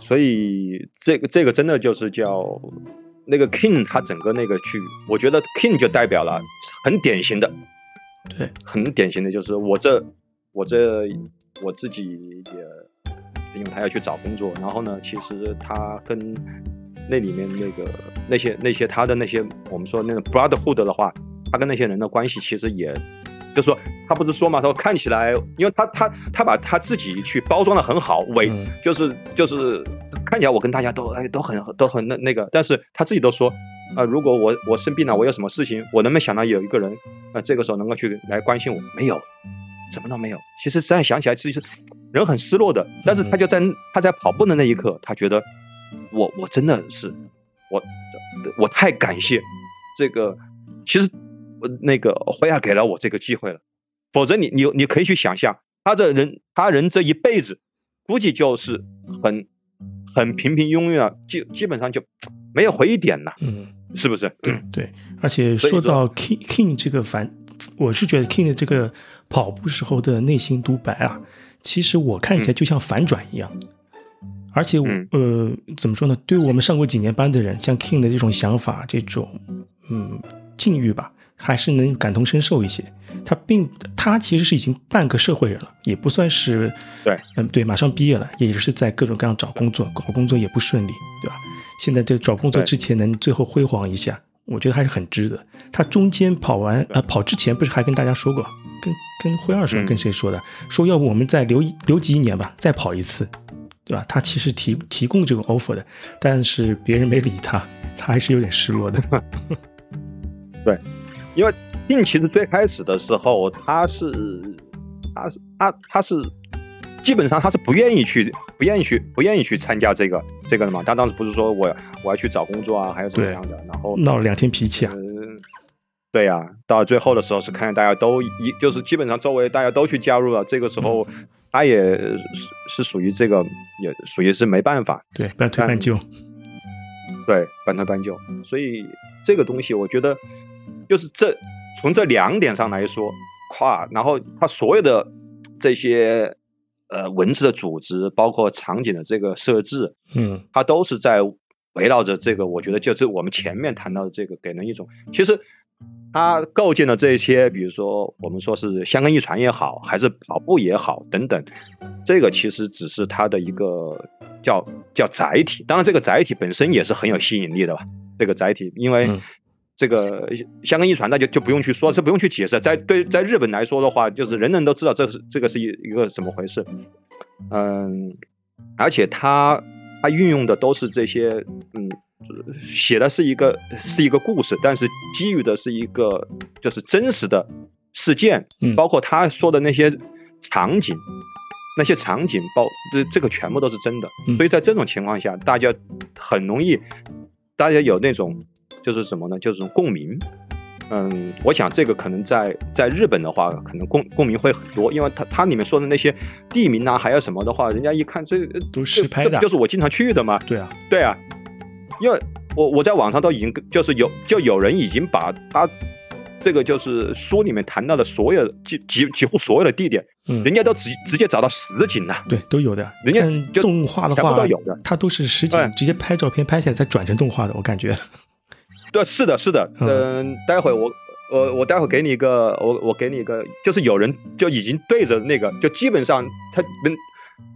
所以这个这个真的就是叫那个 King，他整个那个去，我觉得 King 就代表了很典型的，对，很典型的就是我这我这我自己也，因为他要去找工作，然后呢，其实他跟。那里面那个那些那些他的那些我们说那个 brotherhood 的话，他跟那些人的关系其实也，就说他不是说嘛，他说看起来，因为他他他把他自己去包装的很好，伪就是就是看起来我跟大家都哎都很都很那那个，但是他自己都说，啊如果我我生病了，我有什么事情，我能不能想到有一个人，啊这个时候能够去来关心我？没有，什么都没有。其实这样想起来，其实人很失落的。但是他就在他在跑步的那一刻，他觉得。我我真的是我我太感谢这个，其实那个辉亚给了我这个机会了，否则你你你可以去想象，他这人他人这一辈子估计就是很很平平庸庸啊，基基本上就没有回忆点了，嗯，是不是？嗯，对。而且说到 King King 这个反，我是觉得 King 的这个跑步时候的内心独白啊，其实我看起来就像反转一样。而且，呃，怎么说呢？对我们上过几年班的人，像 King 的这种想法、这种嗯境遇吧，还是能感同身受一些。他并他其实是已经半个社会人了，也不算是对，嗯，对，马上毕业了，也是在各种各样找工作，找工作也不顺利，对吧？现在就找工作之前能最后辉煌一下，我觉得还是很值得。他中间跑完啊，跑之前不是还跟大家说过，跟跟辉二说，跟谁说的？说要不我们再留留级一年吧，再跑一次。对吧？他其实提提供这个 offer 的，但是别人没理他，他还是有点失落的。对，因为并其实最开始的时候，他是他是他他是基本上他是不愿意去不愿意去不愿意去参加这个这个的嘛。他当时不是说我我要去找工作啊，还有什么样的，然后闹了两天脾气啊。对呀，到最后的时候是看见大家都一就是基本上周围大家都去加入了，这个时候。他也是是属于这个，也属于是没办法，对，半推半就，对，半推半就。所以这个东西，我觉得就是这从这两点上来说，跨，然后他所有的这些呃文字的组织，包括场景的这个设置，嗯，它都是在围绕着这个，我觉得就是我们前面谈到的这个，给人一种其实。它构建的这些，比如说我们说是香根一传也好，还是跑步也好等等，这个其实只是它的一个叫叫载体。当然，这个载体本身也是很有吸引力的吧？这个载体，因为这个香根一传，那就就不用去说，这不用去解释。在对在日本来说的话，就是人人都知道这是这个是一一个怎么回事。嗯，而且他他运用的都是这些嗯。写的是一个是一个故事，但是基于的是一个就是真实的事件，包括他说的那些场景，那些场景包这这个全部都是真的，所以在这种情况下，大家很容易，大家有那种就是什么呢？就是共鸣。嗯，我想这个可能在在日本的话，可能共共鸣会很多，因为它它里面说的那些地名啊，还有什么的话，人家一看这都是拍的，就是我经常去的嘛。对啊，对啊。因为我我在网上都已经就是有就有人已经把他这个就是书里面谈到的所有几几几乎所有的地点，嗯，人家都直直接找到实景了，对，都有的。人家就动画的话都有的，他都是实景，直接拍照片拍下来再转成动画的，我感觉。对，是的，是的，嗯，待会我我我待会给你一个，我我给你一个，就是有人就已经对着那个，就基本上他们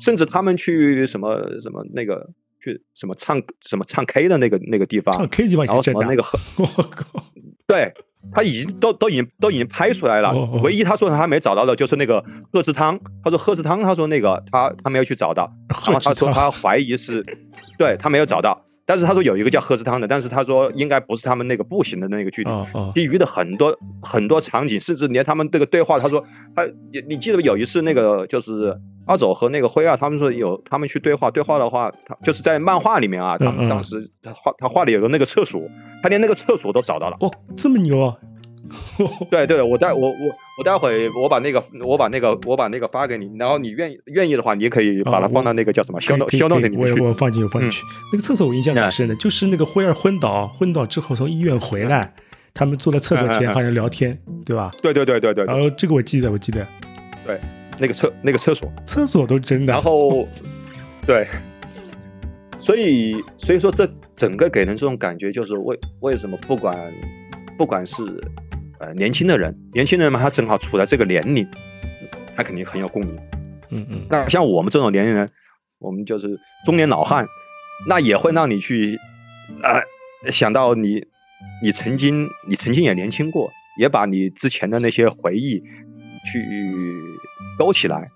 甚至他们去什么什么那个。去什么唱什么唱 K 的那个那个地方，唱 K 地方，然后什么那个，我靠，对他已经都都已经都已经拍出来了，唯一他说他没找到的就是那个贺氏汤，他说贺氏汤，他说那个他他没有去找到，然后他说他怀疑是，对他没有找到。但是他说有一个叫鹤之汤的，但是他说应该不是他们那个步行的那个距离。其余的很多很多场景，甚至连他们这个对话，他说他你你记得有一次那个就是阿走和那个辉啊，他们说有他们去对话，对话的话，他就是在漫画里面啊，他们当时他画他画里有个那个厕所，他连那个厕所都找到了。哇，这么牛啊！对对，我待我我我待会我把那个我把那个我把那个发给你，然后你愿意愿意的话，你也可以把它放到那个叫什么消弄消弄里面去。我我放进去放进去。那个厕所我印象蛮深的，就是那个辉儿昏倒昏倒之后从医院回来，他们坐在厕所前好像聊天，对吧？对对对对对。然后这个我记得我记得。对，那个厕那个厕所厕所都真的。然后对。所以，所以说这整个给人这种感觉，就是为为什么不管不管是呃年轻的人，年轻人嘛，他正好处在这个年龄，他肯定很有共鸣。嗯嗯。那像我们这种年龄人，我们就是中年老汉，那也会让你去啊想到你你曾经你曾经也年轻过，也把你之前的那些回忆去勾起来，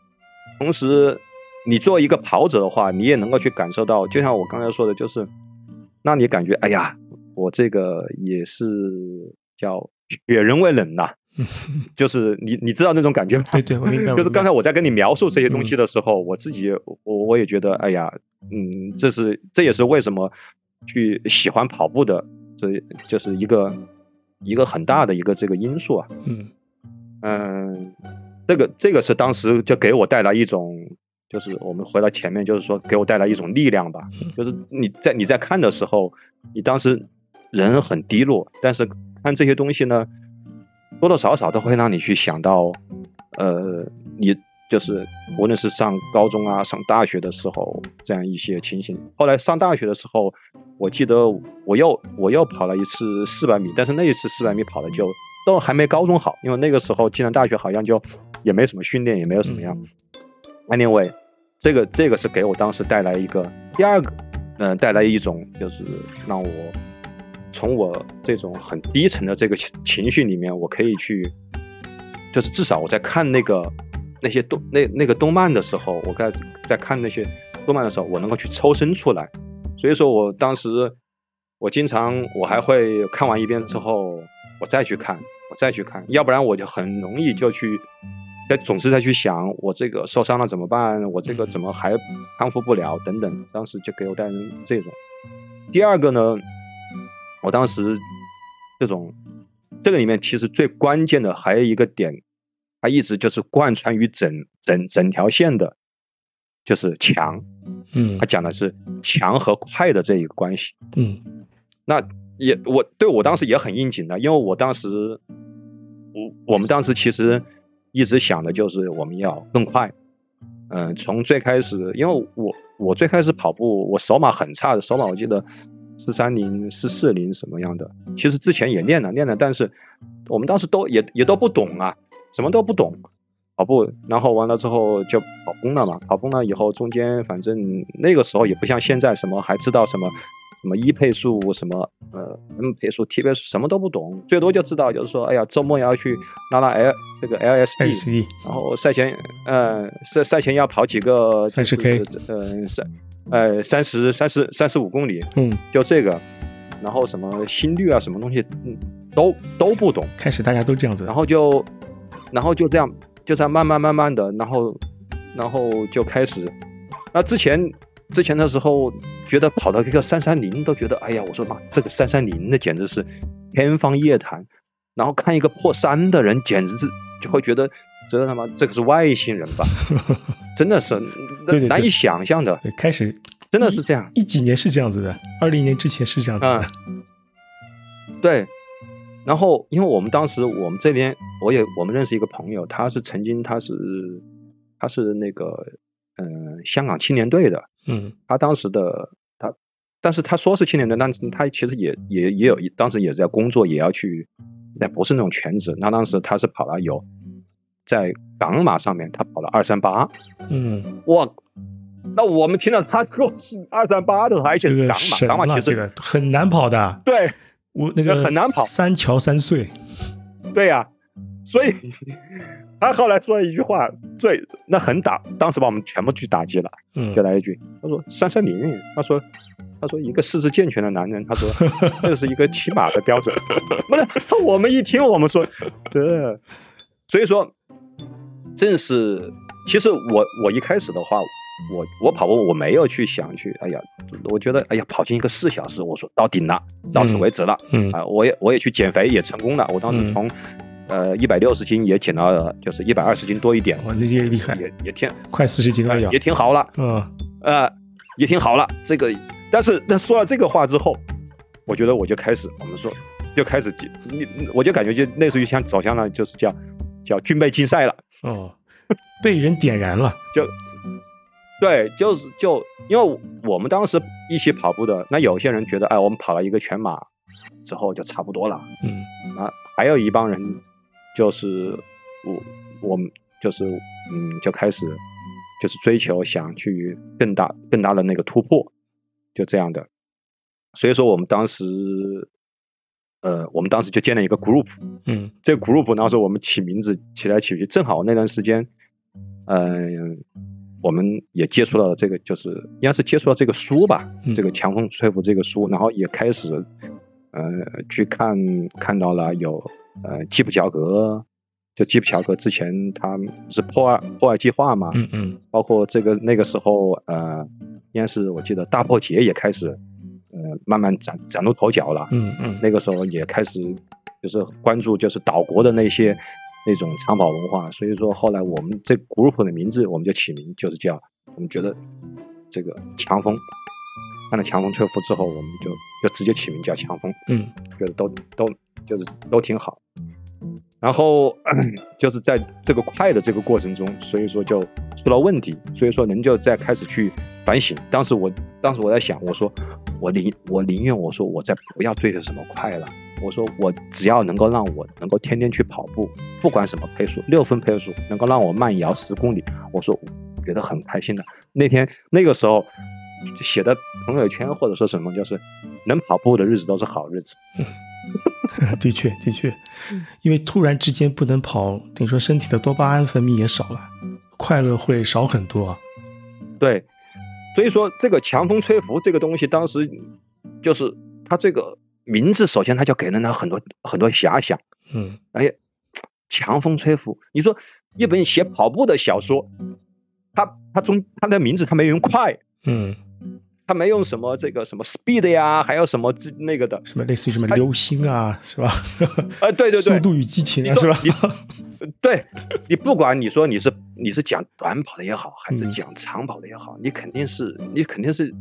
同时。你做一个跑者的话，你也能够去感受到，就像我刚才说的，就是让你感觉，哎呀，我这个也是叫血人未冷呐，就是你你知道那种感觉吗？对对，我明白。就是刚才我在跟你描述这些东西的时候，我自己我我也觉得，哎呀，嗯，这是这也是为什么去喜欢跑步的，这就是一个一个很大的一个这个因素啊。嗯嗯，这个这个是当时就给我带来一种。就是我们回到前面，就是说给我带来一种力量吧。就是你在你在看的时候，你当时人很低落，但是看这些东西呢，多多少少都会让你去想到，呃，你就是无论是上高中啊、上大学的时候这样一些情形。后来上大学的时候，我记得我又我又跑了一次四百米，但是那一次四百米跑的就都还没高中好，因为那个时候进了大学好像就也没什么训练，也没有什么样。Anyway，这个这个是给我当时带来一个第二个，嗯，带来一种就是让我从我这种很低沉的这个情情绪里面，我可以去，就是至少我在看那个那些动那那个动漫的时候，我在在看那些动漫的时候，我能够去抽身出来。所以说我当时我经常我还会看完一遍之后，我再去看，我再去看，要不然我就很容易就去。在总是在去想我这个受伤了怎么办？我这个怎么还康复不了？等等，当时就给我带来这种。第二个呢，我当时这种这个里面其实最关键的还有一个点，它一直就是贯穿于整整整条线的，就是强。嗯，他讲的是强和快的这一个关系。嗯，那也我对我当时也很应景的，因为我当时我我们当时其实。一直想的就是我们要更快，嗯，从最开始，因为我我最开始跑步，我手码很差的，手码我记得四三零、四四零什么样的，其实之前也练了练了，但是我们当时都也也都不懂啊，什么都不懂跑步，然后完了之后就跑崩了嘛，跑崩了以后中间反正那个时候也不像现在什么还知道什么。什么一配速，什么呃 M 配速、T 配速，什么都不懂，最多就知道就是说，哎呀，周末要去拉拉 L 这个 LSD，然后赛前，呃，赛赛前要跑几个三十 K，呃三，呃三十三十三十五公里，嗯，就这个，然后什么心率啊，什么东西，嗯，都都不懂。开始大家都这样子，然后就，然后就这样，就这样慢慢慢慢的，然后，然后就开始，那之前。之前的时候，觉得跑到一个三三零都觉得，哎呀，我说妈，这个三三零那简直是天方夜谭。然后看一个破三的人，简直是就会觉得，这他妈这个是外星人吧？真的是难以想象的。开始真的是这样，一几年是这样子的，二零年之前是这样子的。对。然后，因为我们当时我们这边，我也我们认识一个朋友，他是曾经他是他是那个嗯香港青年队的。嗯，他当时的他，但是他说是青年队，但是他其实也也也有，当时也在工作，也要去，但不是那种全职。那当时他是跑了有，在港马上面，他跑了二三八。嗯，哇，那我们听到他说是二三八的，而且是港马，港马其实很难跑的。对，我那个很难跑，三桥三岁。对呀，所以。他后来说了一句话，最那很打，当时把我们全部去打击了。嗯，就来一句，他说三三零，他说，他说一个四肢健全的男人，他说这是一个起码的标准。不是，我们一听我们说这，所以说，正是其实我我一开始的话，我我跑步我没有去想去，哎呀，我觉得哎呀跑进一个四小时，我说到顶了，到此为止了，嗯啊，我也我也去减肥也成功了，我当时从呃一百六十斤也减到了就是一百二十斤多一点，哇，那也厉害，也也挺快四十斤了呃，也挺好了，嗯呃也挺好了，这个但是那说了这个话之后，我觉得我就开始我们说就开始你我就感觉就类似于像走向了就是叫叫军备竞赛了。哦，被人点燃了，就对，就是就因为我们当时一起跑步的，那有些人觉得，哎，我们跑了一个全马之后就差不多了，嗯啊，还有一帮人就是我我们就是嗯就开始就是追求想去更大更大的那个突破，就这样的，所以说我们当时呃我们当时就建了一个 group，嗯。这个 group 当时我们起名字起来起去，正好那段时间，嗯、我们也接触到了这个，就是应该是接触到这个书吧，嗯这个强风吹拂这个书，然后也开始呃去看看到了有呃基普乔格，就基普乔格之前他是破二破二计划嘛，嗯嗯。包括这个那个时候呃应该是我记得大破节也开始呃慢慢崭崭露头角了，嗯嗯。那个时候也开始就是关注就是岛国的那些那种长跑文化，所以说后来我们这个 group 的名字我们就起名就是叫我们觉得这个强风，看了强风吹拂之后，我们就就直接起名叫强风，嗯。觉得都都就是都挺好。然后 就是在这个快的这个过程中，所以说就出了问题，所以说人就在开始去反省。当时我当时我在想，我说我宁我宁愿我说我再不要追求什么快了，我说我只要能够让我能够天天去跑步，不管什么配速，六分配速能够让我慢摇十公里，我说我觉得很开心的。那天那个时候写的朋友圈或者说什么，就是能跑步的日子都是好日子。的确的确，因为突然之间不能跑，等于说身体的多巴胺分泌也少了，快乐会少很多。对，所以说这个强风吹拂这个东西，当时就是它这个名字，首先它就给了他很多很多遐想。嗯哎，强风吹拂，你说一本写跑步的小说，它它中它的名字它没用快，嗯，它没用什么这个什么 speed 呀，还有什么这那个的，什么类似于什么流星啊，是吧？啊，对对对速，度与激情啊，是吧？对你不管你说你是你是讲短跑的也好，还是嗯讲长跑的也好，你肯定是你肯定是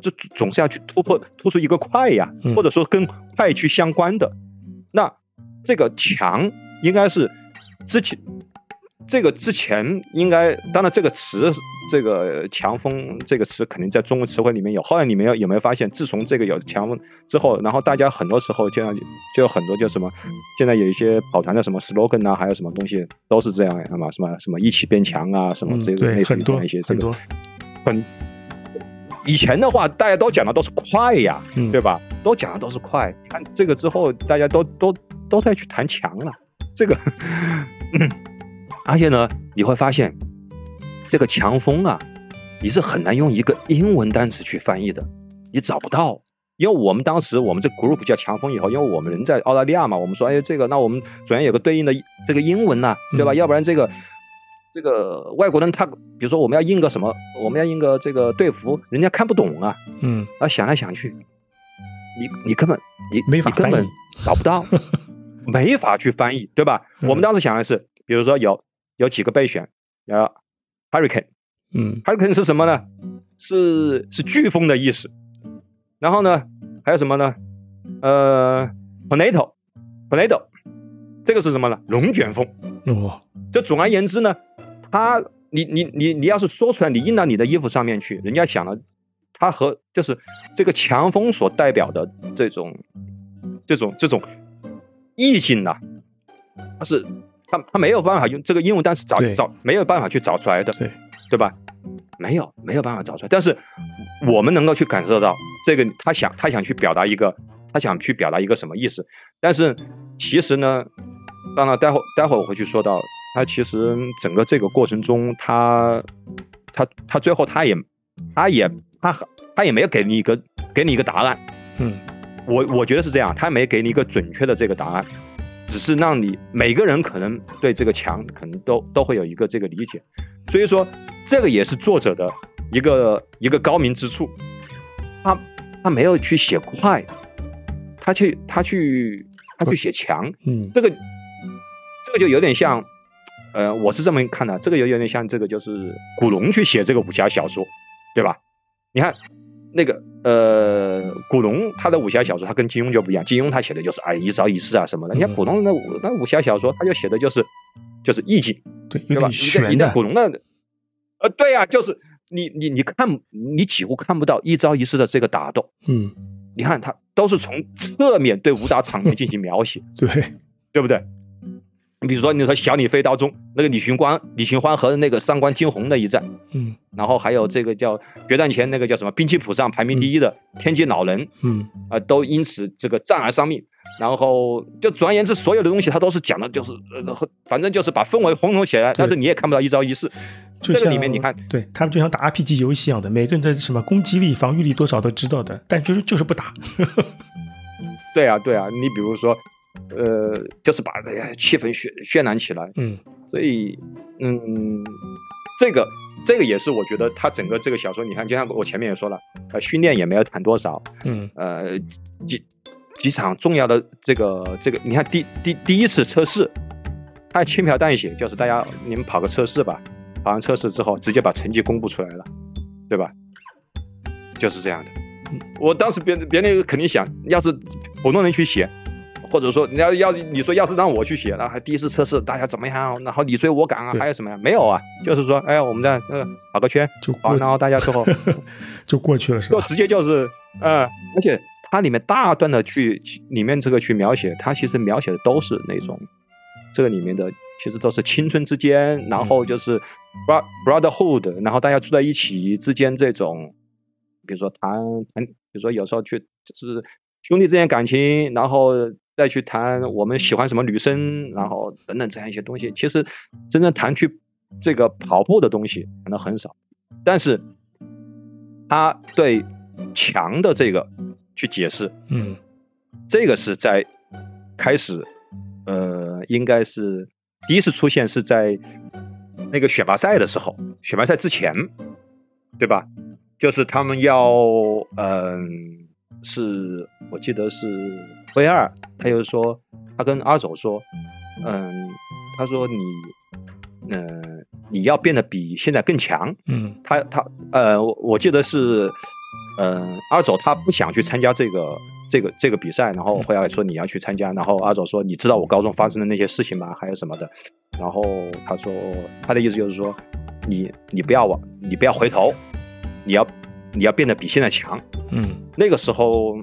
就总是要去突破突出一个快呀，嗯或者说跟快去相关的。那这个强应该是之前这个之前应该，当然这个词这个强风这个词肯定在中文词汇里面有。后来你们有有没有发现，自从这个有强风之后，然后大家很多时候就像就有很多就什么，现在有一些跑团的什么 slogan 啊，还有什么东西都是这样呀，嘛，什么什么一起变强啊，什么嗯，这个类对，似于这很多样一些这个很多，很。以前的话，大家都讲的都是快呀，嗯，对吧？都讲的都是快。你看这个之后，大家都都都在去谈强了。这个，而且呢，你会发现这个强风啊，你是很难用一个英文单词去翻译的，你找不到。因为我们当时我们这 group 叫强风以后，因为我们人在澳大利亚嘛，我们说，哎，这个那我们总要有个对应的这个英文呐、对吧？嗯要不然这个这个外国人他，比如说我们要印个什么，我们要印个这个队服，人家看不懂啊。嗯，啊，想来想去，你你根本你没法你根本找不到，没法去翻译，对吧？嗯我们当时想的是，比如说有有几个备选，啊，hurricane，hurricane 嗯是什么呢？是是飓风的意思。然后呢，还有什么呢？呃，tornado，tornado，这个是什么呢？龙卷风。哦，就总而言之呢，它你你你你要是说出来，你印到你的衣服上面去，人家想了，它和就是这个强风所代表的这种这种这种意境呐、它是它它没有办法用这个英文单词找找没有办法去找出来的，对，对吧？没有没有办法找出来，但是我们能够去感受到这个他想他想去表达一个他想去表达一个什么意思，但是其实呢，当然待会待会我会去说到，他其实整个这个过程中，他他他最后他也他也他他也没有给你一个给你一个答案，嗯。我我觉得是这样，他没给你一个准确的这个答案，只是让你每个人可能对这个墙可能都都会有一个这个理解，所以说这个也是作者的一个一个高明之处，他他没有去写快，他去他去他去写强，嗯，这个这个就有点像，呃，我是这么看的，这个有有点像这个就是古龙去写这个武侠小说，对吧？你看那个呃，古龙他的武侠小说，他跟金庸就不一样，金庸他写的就是哎一招一式啊什么的，你看古龙那那武侠小说，他就写的就是就是意境，对，对吧？点悬的，古龙的，呃，对呀、就是你你你看你几乎看不到一招一式的这个打斗，嗯，你看他都是从侧面对武打场面进行描写，对，对不对？你比如说，你说小李飞刀中那个李寻欢、李寻欢和那个上官金鸿的一战，嗯然后还有这个叫决战前那个叫什么兵器谱上排名第一的天机老人嗯啊、都因此这个战而丧命。然后就总而言之，所有的东西他都是讲的，就是呃，反正就是把氛围烘托起来，但是你也看不到一招一式。这个就像里面你看，对他们就像打 RPG 游戏一样的，每个人的什么攻击力、防御力多少都知道的，但就是就是不打。对啊，对啊，你比如说，呃，就是把气氛渲渲染起来，嗯所以，嗯，这个这个也是我觉得他整个这个小说，你看，就像我前面也说了，呃，训练也没有谈多少，嗯呃，几几场重要的这个这个，你看第第第一次测试，他轻描淡写，就是大家你们跑个测试吧，跑完测试之后直接把成绩公布出来了，对吧？就是这样的嗯。我当时别别人肯定想，要是普通人去写，或者说你要要你说要是让我去写，那还第一次测试大家怎么样，然后你追我赶啊，还有什么呀？没有啊，就是说，哎呀，我们在那个跑个圈，就啊然后大家最后 就过去了是吧？就直接就是，呃，而且它里面大段的去里面这个去描写，它其实描写的都是那种这个里面的其实都是青春之间，然后就是 bro brotherhood，然后大家住在一起之间这种，比如说谈谈，比如说有时候去就是兄弟之间感情，然后再去谈我们喜欢什么女生，然后等等这样一些东西，其实真正谈去这个跑步的东西可能很少，但是他对强的这个去解释，嗯这个是在开始，呃，应该是第一次出现是在那个选拔赛的时候，选拔赛之前，对吧？就是他们要，嗯、是我记得是 V 二，他就说他跟阿走说，嗯，他说你，呃，你要变得比现在更强，嗯他他呃，我我记得是，呃，阿走他不想去参加这个这个这个比赛，然后后来说你要去参加，然后阿走说你知道我高中发生的那些事情吗？还有什么的？然后他说他的意思就是说你你不要往你不要回头，你要你要变得比现在强。嗯。那个时候，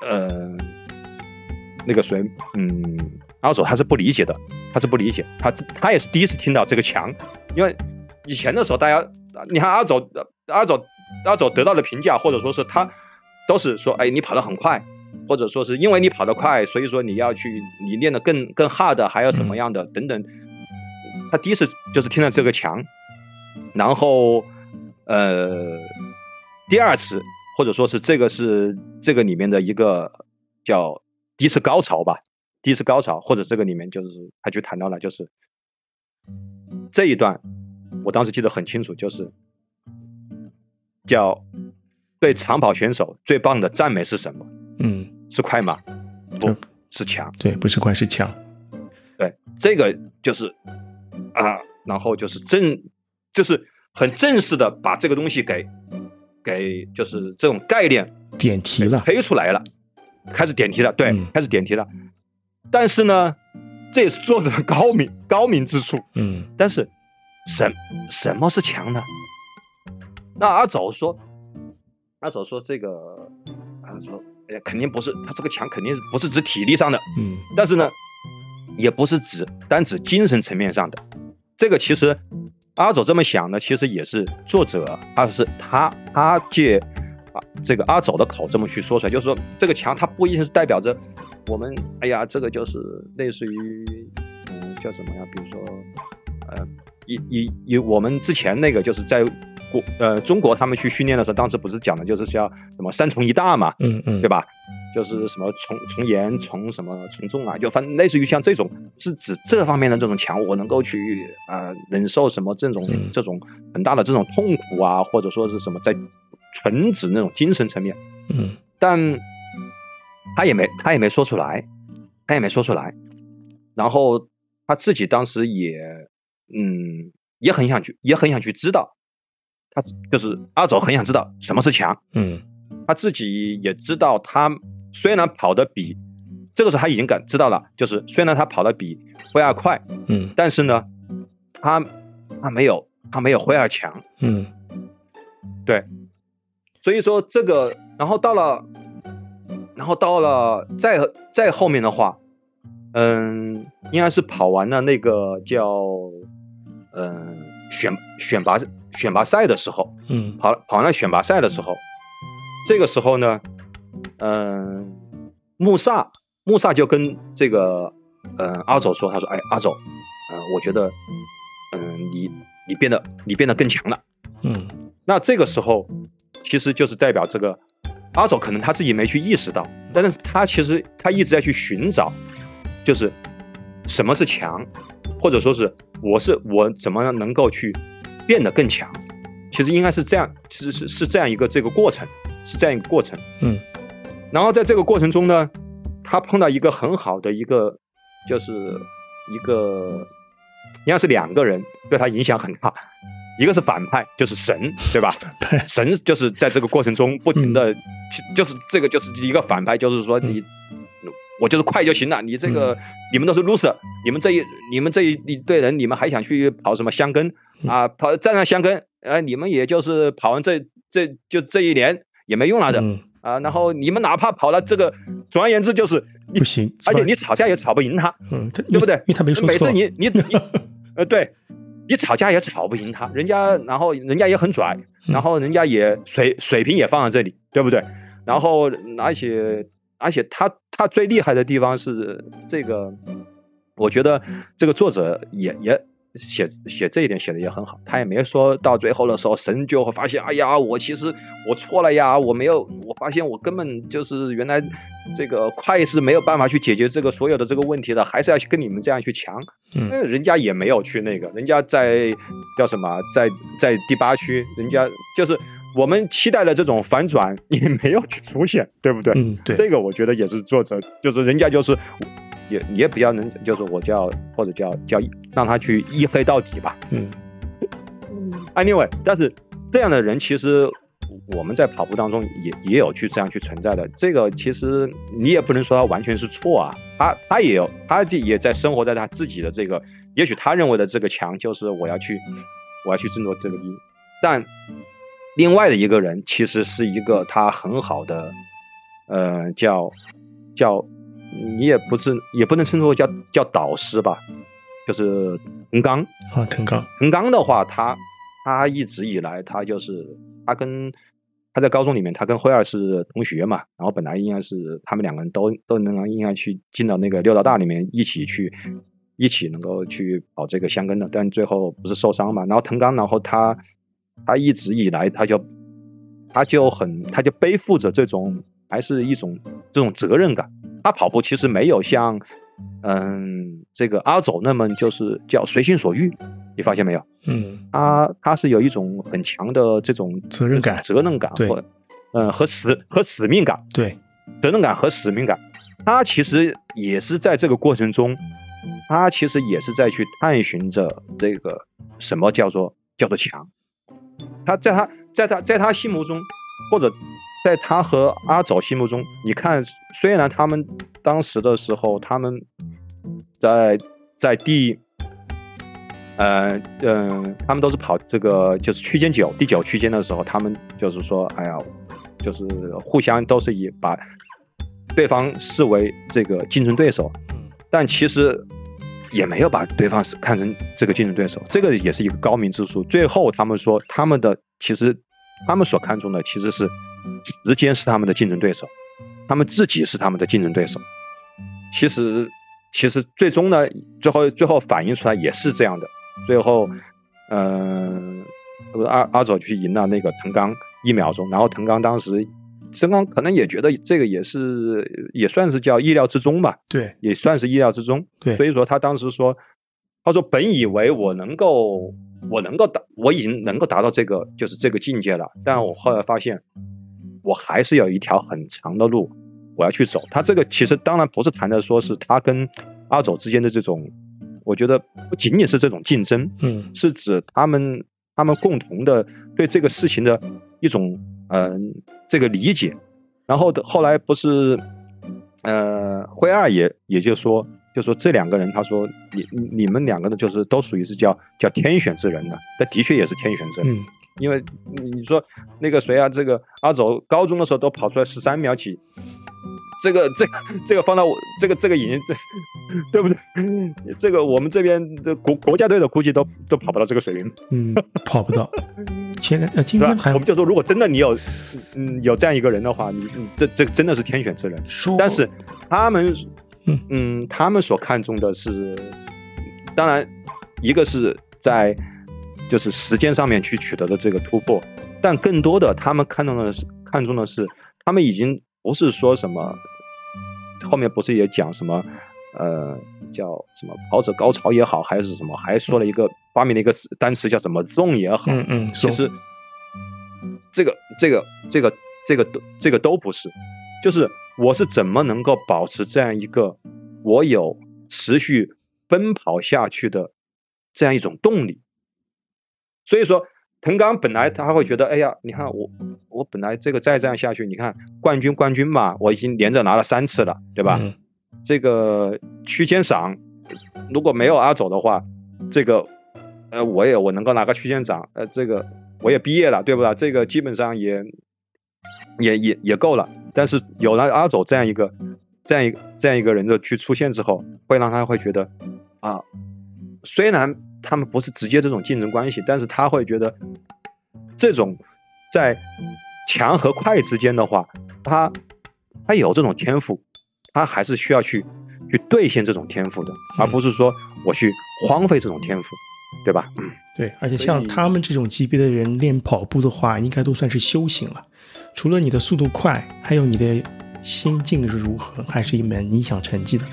呃，那个谁，嗯，阿走他是不理解的，他是不理解，他他也是第一次听到这个强，因为以前的时候大家，你看阿走阿走阿走得到的评价，或者说是他都是说，哎，你跑得很快，或者说是因为你跑得快，所以说你要去你练得更更 hard，还要怎么样的等等，他第一次就是听到这个强，然后呃，第二次或者说是这个是这个里面的一个叫第一次高潮吧，第一次高潮，或者这个里面就是他就谈到了就是这一段，我当时记得很清楚，就是叫对长跑选手最棒的赞美是什么？嗯，是快吗？不是强。对，不是快是强。对，这个就是啊，然后就是正，就是很正式的把这个东西给给就是这种概念点题了，推出来了，开始点题了，对，嗯开始点题了。但是呢，这也是作者的高明 高明之处。嗯但是什什么是强呢？那阿走说，阿走说这个，他说，哎呀，肯定不是，他这个强肯定不是指体力上的，嗯但是呢，也不是指单指精神层面上的。这个其实阿走这么想呢，其实也是作者，他是他他借啊这个阿走的口这么去说出来，就是说这个墙，它不一定是代表着我们，哎呀，这个就是类似于，嗯，叫什么呀？比如说，呃，以以以我们之前那个就是在国呃中国他们去训练的时候，当时不是讲的就是叫什么三重一大嘛，嗯嗯，对吧？就是什么从从严从什么从重啊，就反正类似于像这种是指这方面的这种强，我能够去啊忍受什么这种这种很大的这种痛苦啊，或者说是什么在纯指那种精神层面，嗯，但他也没他也没说出来，他也没说出来，然后他自己当时也嗯也很想去也很想去知道，他就是阿走很想知道什么是强，嗯，他自己也知道他。虽然跑得比这个时候他已经感知道了，就是虽然他跑得比辉尔快，嗯，但是呢，他他没有他没有辉尔强，嗯，对，所以说这个，然后到了，然后到了再再后面的话，嗯，应该是跑完了那个叫嗯选选拔选拔赛的时候，嗯，跑跑完了选拔赛的时候，这个时候呢。嗯，穆萨，穆萨就跟这个，嗯，阿走说，他说，哎，阿走，嗯，我觉得，嗯，你你变得你变得更强了，嗯，那这个时候其实就是代表这个阿走可能他自己没去意识到，但是他其实他一直在去寻找，就是什么是强，或者说是我是我怎么样能够去变得更强，其实应该是这样，其实是是这样一个这个过程，是这样一个过程，嗯。然后在这个过程中呢，他碰到一个很好的一个，就是一个，应该是两个人对他影响很大，一个是反派，就是神，对吧？神就是在这个过程中不停的，就是这个就是一个反派，就是说你，我就是快就行了，你这个你们都是 loser，你们这一你们这一一队人，你们还想去跑什么香根啊？跑站上香根，呃，你们也就是跑完这这就这一年也没用了的。啊，然后你们哪怕跑了这个，总而言之就是不行，而且你吵架也吵不赢他，嗯，对不对？因为他没说错。每次你 你你，呃，对，你吵架也吵不赢他，人家然后人家也很拽，然后人家也水水平也放在这里，对不对？然后而且而且他他最厉害的地方是这个，我觉得这个作者也也。写写这一点写的也很好，他也没说到最后的时候，神就会发现，哎呀，我其实我错了呀，我没有，我发现我根本就是原来这个快是没有办法去解决这个所有的这个问题的，还是要去跟你们这样去强。嗯，人家也没有去那个，人家在叫什么，在在第八区，人家就是我们期待的这种反转也没有去出现，对不对？嗯，对，这个我觉得也是作者，就是人家就是。也也比较能，就是我叫或者叫叫让他去一黑到底吧。嗯。Anyway，但是这样的人其实我们在跑步当中也也有去这样去存在的。这个其实你也不能说他完全是错啊，他他也有，他也在生活在他自己的这个，也许他认为的这个强就是我要去我要去争夺这个第一，但另外的一个人其实是一个他很好的，呃，叫叫。你也不是，也不能称作叫叫导师吧，就是滕刚啊，滕刚，滕刚的话，他他一直以来，他就是他跟他在高中里面，他跟辉儿是同学嘛，然后本来应该是他们两个人都都能应该去进到那个六道大里面一起去一起能够去跑这个香根的，但最后不是受伤嘛，然后滕刚，然后他他一直以来他就他就很他就背负着这种还是一种这种责任感。他跑步其实没有像，嗯，这个阿走那么就是叫随心所欲，你发现没有？嗯，他他是有一种很强的这种责任感、责任感，或，嗯，和使和使命感，对，责任感和使命感。他其实也是在这个过程中，他其实也是在去探寻着这个什么叫做叫做强。他在他在他在他心目中，或者。在他和阿走心目中，你看，虽然他们当时的时候，他们在在第，呃嗯，他们都是跑这个就是区间九第九区间的时候，他们就是说，哎呀，就是互相都是以把对方视为这个竞争对手，但其实也没有把对方是看成这个竞争对手，这个也是一个高明之处。最后他们说，他们的其实他们所看重的其实是。时间是他们的竞争对手，他们自己是他们的竞争对手。其实，其实最终呢，最后最后反映出来也是这样的。最后，嗯，阿阿走去赢了那个滕刚一秒钟，然后滕刚当时曾刚可能也觉得这个也是也算是叫意料之中吧，对，也算是意料之中。对，所以说他当时说，他说本以为我能够我能够达我已经能够达到这个就是这个境界了，但我后来发现我还是有一条很长的路我要去走。他这个其实当然不是谈的说是他跟阿走之间的这种，我觉得不仅仅是这种竞争，嗯，是指他们他们共同的对这个事情的一种嗯这个理解。然后的后来不是呃灰二也也就说就说这两个人他说你你们两个呢就是都属于是叫叫天选之人的，那的确也是天选之人，嗯，因为你说那个谁啊这个阿走高中的时候都跑出来十三秒几。这个这个这个放到我这个这个已经这对不对？这个我们这边的国国家队的估计都都跑不到这个水平。嗯，跑不到。前呃今天还我们就说，如果真的你有嗯有这样一个人的话，你你这这真的是天选之人。但是他们嗯嗯他们所看重的是，当然一个是在就是时间上面去取得的这个突破，但更多的他们看重的是看重的是他们已经。不是说什么，后面不是也讲什么，呃，叫什么跑者高潮也好，还是什么，还说了一个发明了一个单词叫什么 zone 也好，嗯嗯，其实这个这个这个这个都这个都不是，就是我是怎么能够保持这样一个我有持续奔跑下去的这样一种动力，所以说。滕刚本来他会觉得，哎呀，你看我我本来这个再这样下去，你看冠军冠军嘛，我已经连着拿了三次了，对吧？这个区间赏如果没有阿走的话，这个呃我也我能够拿个区间赏，呃这个我也毕业了，对不对？这个基本上也也也也够了。但是有了阿走这样一个这样一个这样一个人的去出现之后，会让他会觉得啊，虽然。他们不是直接这种竞争关系，但是他会觉得这种在强和快之间的话，他他有这种天赋，他还是需要去去兑现这种天赋的，而不是说我去荒废这种天赋，对吧？嗯，对，而且像他们这种级别的人练跑步的话，应该都算是修行了。除了你的速度快，还有你的心境是如何，还是一门影响成绩的。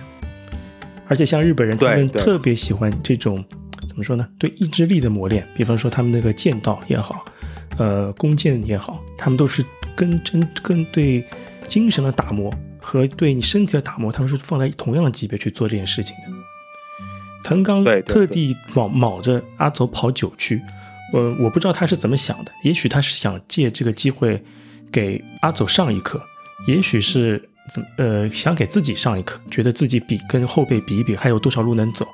而且像日本人，他们特别喜欢这种。怎么说呢？对意志力的磨练，比方说他们那个剑道也好，呃，弓箭也好，他们都是跟针跟对精神的打磨和对你身体的打磨，他们是放在同样的级别去做这件事情的。藤冈特地卯卯着阿走跑九区，呃，我不知道他是怎么想的，也许他是想借这个机会给阿走上一课，也许是怎呃想给自己上一课，觉得自己比跟后辈比一比，还有多少路能走。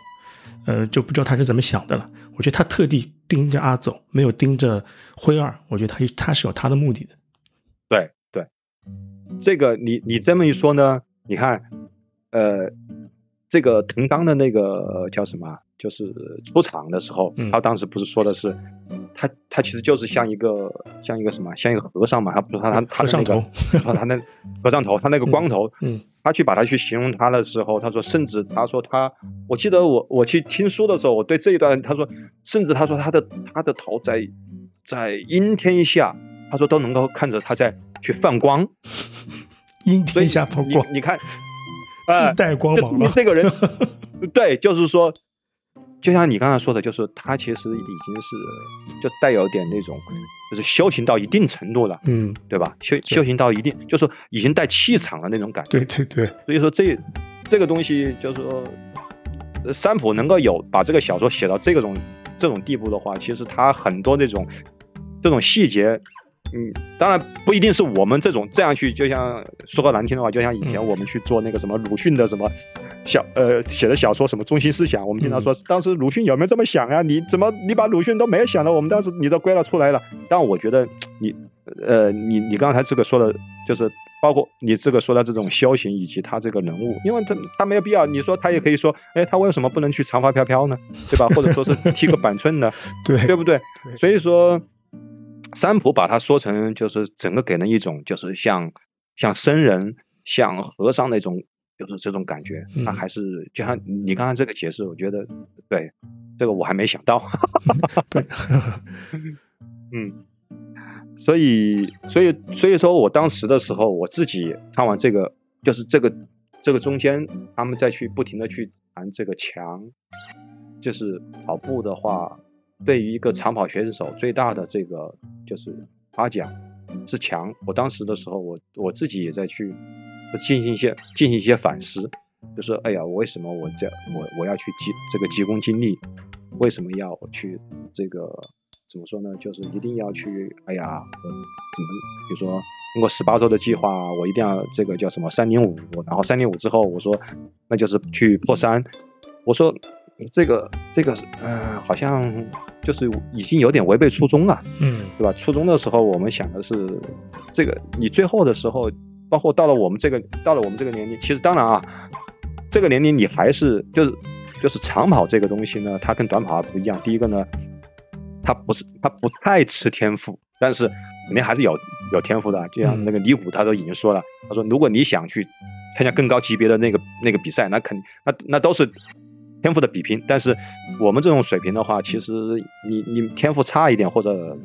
呃，就不知道他是怎么想的了。我觉得他特地盯着阿走，没有盯着辉二。我觉得他他是有他的目的的。对对，这个你你这么一说呢，你看，呃，这个藤冈的那个叫什么？就是出场的时候，他当时不是说的是，他他其实就是像一个像一个什么，像一个和尚嘛。他不是他他他那个说他那和尚头，他那个光头。嗯。他去把他去形容他的时候，他说，甚至他说他，我记得我我去听书的时候，我对这一段他说，甚至他说他的他的头在在阴天下，他说都能够看着他在去泛光，阴天下放光，你看，自带光芒了。这个人，对，就是说。就像你刚才说的，就是他其实已经是就带有点那种，就是修行到一定程度了，嗯，对吧？修修行到一定，就是已经带气场了那种感觉。对对对。所以说这这个东西，就是说，三浦能够有把这个小说写到这种这种地步的话，其实他很多那种这种细节。嗯，当然不一定是我们这种这样去，就像说个难听的话，就像以前我们去做那个什么鲁迅的什么小呃写的小说什么中心思想，我们经常说当时鲁迅有没有这么想呀？你怎么你把鲁迅都没有想到，我们当时你都归纳出来了。但我觉得你呃你你刚才这个说的，就是包括你这个说的这种修行以及他这个人物，因为他他没有必要，你说他也可以说，哎，他为什么不能去长发飘飘呢？对吧？或者说是剃个 板寸呢？对对不对？所以说。三浦把它说成就是整个给人一种就是像像僧人像和尚那种就是这种感觉，那还是就像你刚刚这个解释，我觉得对这个我还没想到。对，嗯，所以，所以，所以说我当时的时候，我自己看完这个，就是这个，这个中间，他们再去不停的去谈这个墙，就是跑步的话，对于一个长跑选手最大的这个就是夸奖是强。我当时的时候，我我自己也在去进行一些进行一些反思，就说，哎呀，为什么我这我我要去急这个急功近利？为什么要去这个？怎么说呢？就是一定要去，哎呀，我怎么，比如说通过十八周的计划，我一定要这个叫什么三零五，然后三零五之后，我说那就是去破三。我说这个这个，嗯，好像就是已经有点违背初衷了，嗯，对吧？初中的时候我们想的是这个，你最后的时候，包括到了我们这个到了我们这个年龄，其实当然啊，这个年龄你还是就是就是长跑这个东西呢，它跟短跑不一样。第一个呢。它不是，它不太吃天赋，但是肯定还是有有天赋的。就像那个李虎，他都已经说了，他说如果你想去参加更高级别的那个那个比赛，那肯那那都是天赋的比拼。但是我们这种水平的话，其实你你天赋差一点或者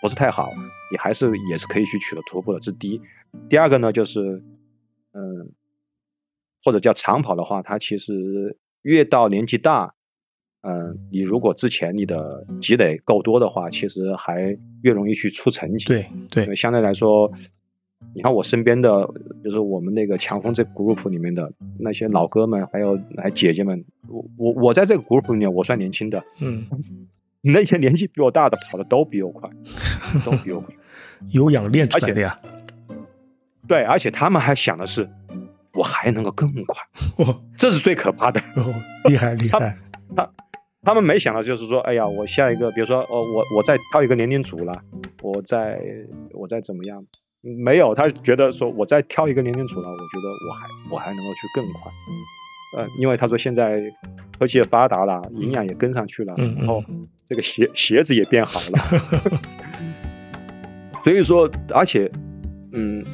不是太好，你还是也是可以去取得突破的。这是第一。第二个呢，就是嗯，或者叫长跑的话，它其实越到年纪大。嗯，你如果之前你的积累够多的话，其实还越容易去出成绩。对对，相对来说，你看我身边的，就是我们那个强风这 group 里面的那些老哥们，还有来姐姐们，我我我在这个 group 里面，我算年轻的。嗯，那些年纪比我大的跑的都比我快，都比我快，有氧练出来的呀。对，而且他们还想的是，我还能够更快，这是最可怕的。厉害厉害，他。他们没想到，就是说，哎呀，我下一个，比如说，哦，我我再挑一个年龄组了，我再我再怎么样？没有，他觉得说，我再挑一个年龄组了，我觉得我还我还能够去更快，呃，因为他说现在科技也发达了，营养也跟上去了，然后这个鞋鞋子也变好了，所以说，而且，嗯，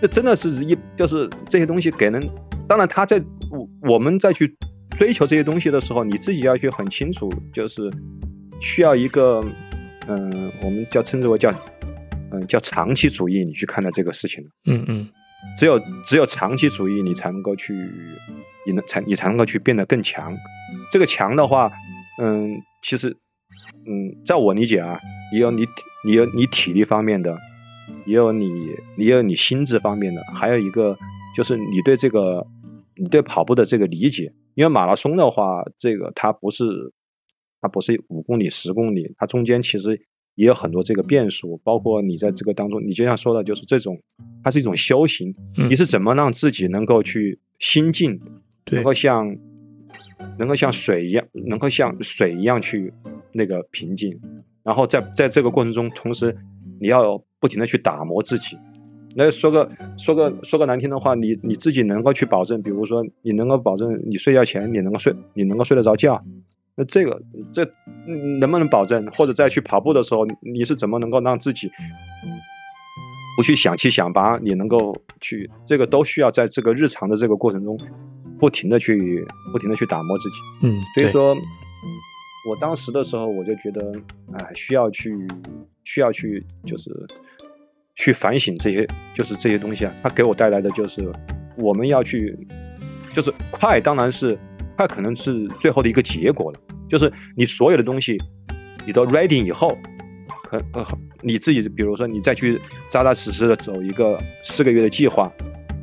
这真的是一就是这些东西给人，当然他在我我们再去。追求这些东西的时候，你自己要去很清楚，就是需要一个，嗯，我们叫称之为叫，嗯，叫长期主义，你去看待这个事情嗯嗯，只有只有长期主义，你才能够去，你能才你才能够去变得更强。这个强的话，嗯，其实，嗯，在我理解啊，也有你你有你体力方面的，也有你也有你心智方面的，还有一个就是你对这个你对跑步的这个理解。因为马拉松的话，这个它不是，它不是五公里、十公里，它中间其实也有很多这个变数，包括你在这个当中，你就像说的，就是这种，它是一种修行，你是怎么让自己能够去心静，能够像，能够像水一样，能够像水一样去那个平静，然后在在这个过程中，同时你要不停的去打磨自己。那说个说个说个难听的话，你你自己能够去保证，比如说你能够保证你睡觉前你能够睡，你能够睡得着觉，那这个这能不能保证？或者再去跑步的时候，你是怎么能够让自己不去想七想八？你能够去这个都需要在这个日常的这个过程中不停的去不停的去打磨自己。嗯，所以说，我当时的时候我就觉得，哎，需要去需要去就是。去反省这些，就是这些东西啊，它给我带来的就是，我们要去，就是快，当然是快，可能是最后的一个结果了。就是你所有的东西，你都 ready 以后，可呃，你自己，比如说你再去扎扎实实的走一个四个月的计划，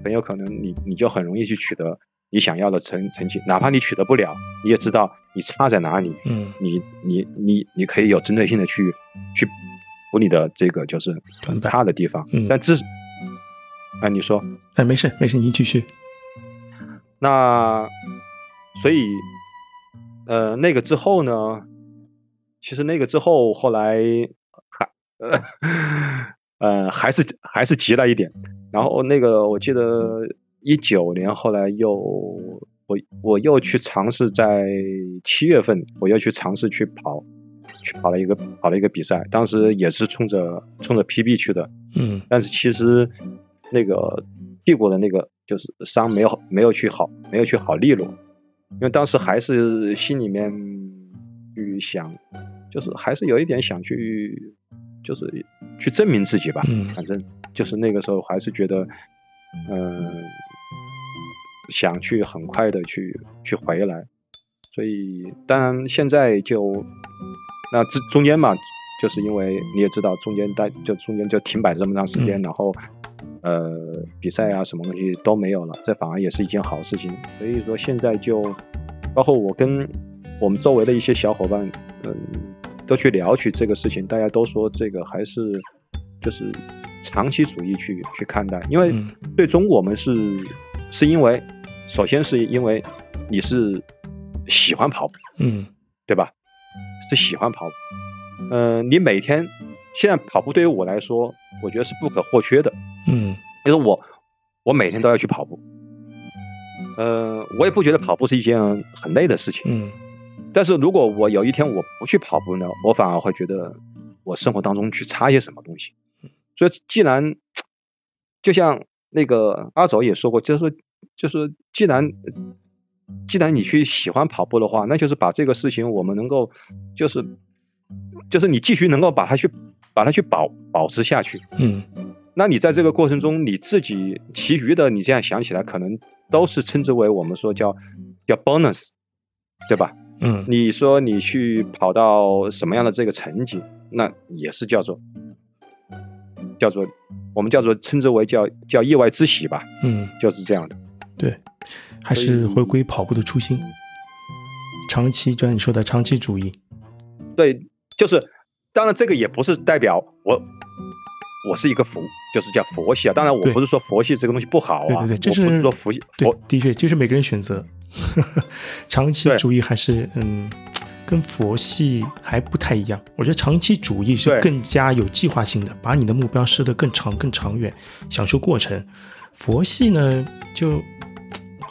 很有可能你你就很容易去取得你想要的成成绩，哪怕你取得不了，你也知道你差在哪里，嗯，你你你你可以有针对性的去去。补你的这个就是差的地方，嗯，但这，哎，你说，哎，没事没事，您继续。那所以，呃，那个之后呢，其实那个之后后来还，呃，还是还是急了一点。然后那个我记得一九年后来又我我又去尝试在七月份我又去尝试去跑。去跑了一个跑了一个比赛，当时也是冲着冲着 PB 去的，嗯，但是其实那个屁股的那个就是伤没有没有去好没有去好利落，因为当时还是心里面去想，就是还是有一点想去，就是去证明自己吧。嗯反正就是那个时候还是觉得，嗯、想去很快的去去回来，所以当然现在就那这中间嘛，就是因为你也知道中间待就中间就停摆这么长时间，嗯然后呃比赛啊什么东西都没有了，这反而也是一件好事情。所以说现在就包括我跟我们周围的一些小伙伴，嗯，都去聊起这个事情，大家都说这个还是就是长期主义去去看待，因为嗯最终我们是是因为首先是因为你是喜欢跑步，嗯对吧？是喜欢跑步，嗯、你每天现在跑步对于我来说，我觉得是不可或缺的，嗯。因为我我每天都要去跑步，呃，我也不觉得跑步是一件很累的事情，嗯。但是如果我有一天我不去跑步呢，我反而会觉得我生活当中去差些什么东西。所以既然就像那个阿走也说过，就是说，就是说既然既然你去喜欢跑步的话，那就是把这个事情我们能够就是就是你继续能够把它去把它去保保持下去。嗯那你在这个过程中，你自己其余的，你这样想起来，可能都是称之为我们说叫叫 bonus，对吧？嗯你说你去跑到什么样的这个成绩，那也是叫做叫做我们叫做称之为叫叫意外之喜吧，嗯，就是这样的。对，还是回归跑步的初心，长期就像你说的长期主义。对，就是当然这个也不是代表我我是一个佛，就是叫佛系啊。当然我不是说佛系这个东西不好啊，对对对，这是我不是说佛系对佛，的确，这是每个人选择。长期主义还是嗯，跟佛系还不太一样。我觉得长期主义是更加有计划性的，把你的目标设得更长、更长远，享受过程。佛系呢，就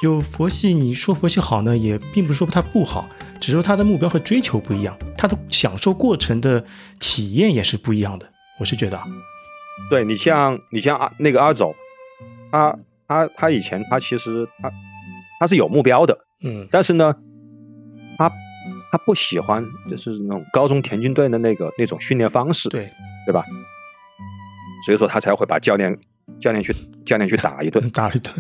就佛系，你说佛系好呢，也并不是说它不好，只是说它的目标和追求不一样，它的享受过程的体验也是不一样的。我是觉得啊，对你像你像阿那个阿走，他他他以前他其实他他是有目标的，嗯但是呢，他他不喜欢就是那种高中田径队的那个那种训练方式，对，对吧？所以说他才会把教练教练去教练去打一顿，打了一顿，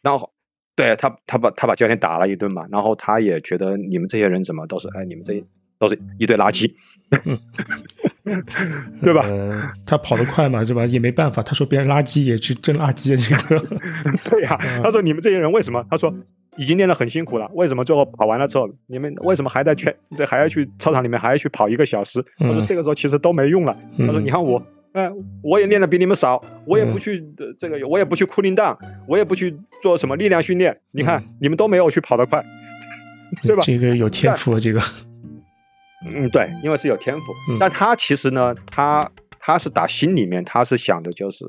然后对他他把他把教练打了一顿嘛，然后他也觉得你们这些人怎么都是哎你们这都是一堆垃圾，对吧？呃，他跑得快嘛，是吧？也没办法，他说别人垃圾也是真垃圾，这个，对呀、嗯他说你们这些人为什么？他说已经练得很辛苦了，为什么最后跑完了之后，你们为什么还在去这还要去操场里面还要去跑一个小时？他说嗯这个时候其实都没用了。他说嗯你看我，嗯、我也练的比你们少，我也不嗯去、呃这个，我也不去 cooling down，我也不去做什么力量训练。你看、嗯你们都没有去跑得快，对吧这个有天赋，啊这个，嗯，对，因为是有天赋。嗯但他其实呢，他他是打心里面他是想的就是，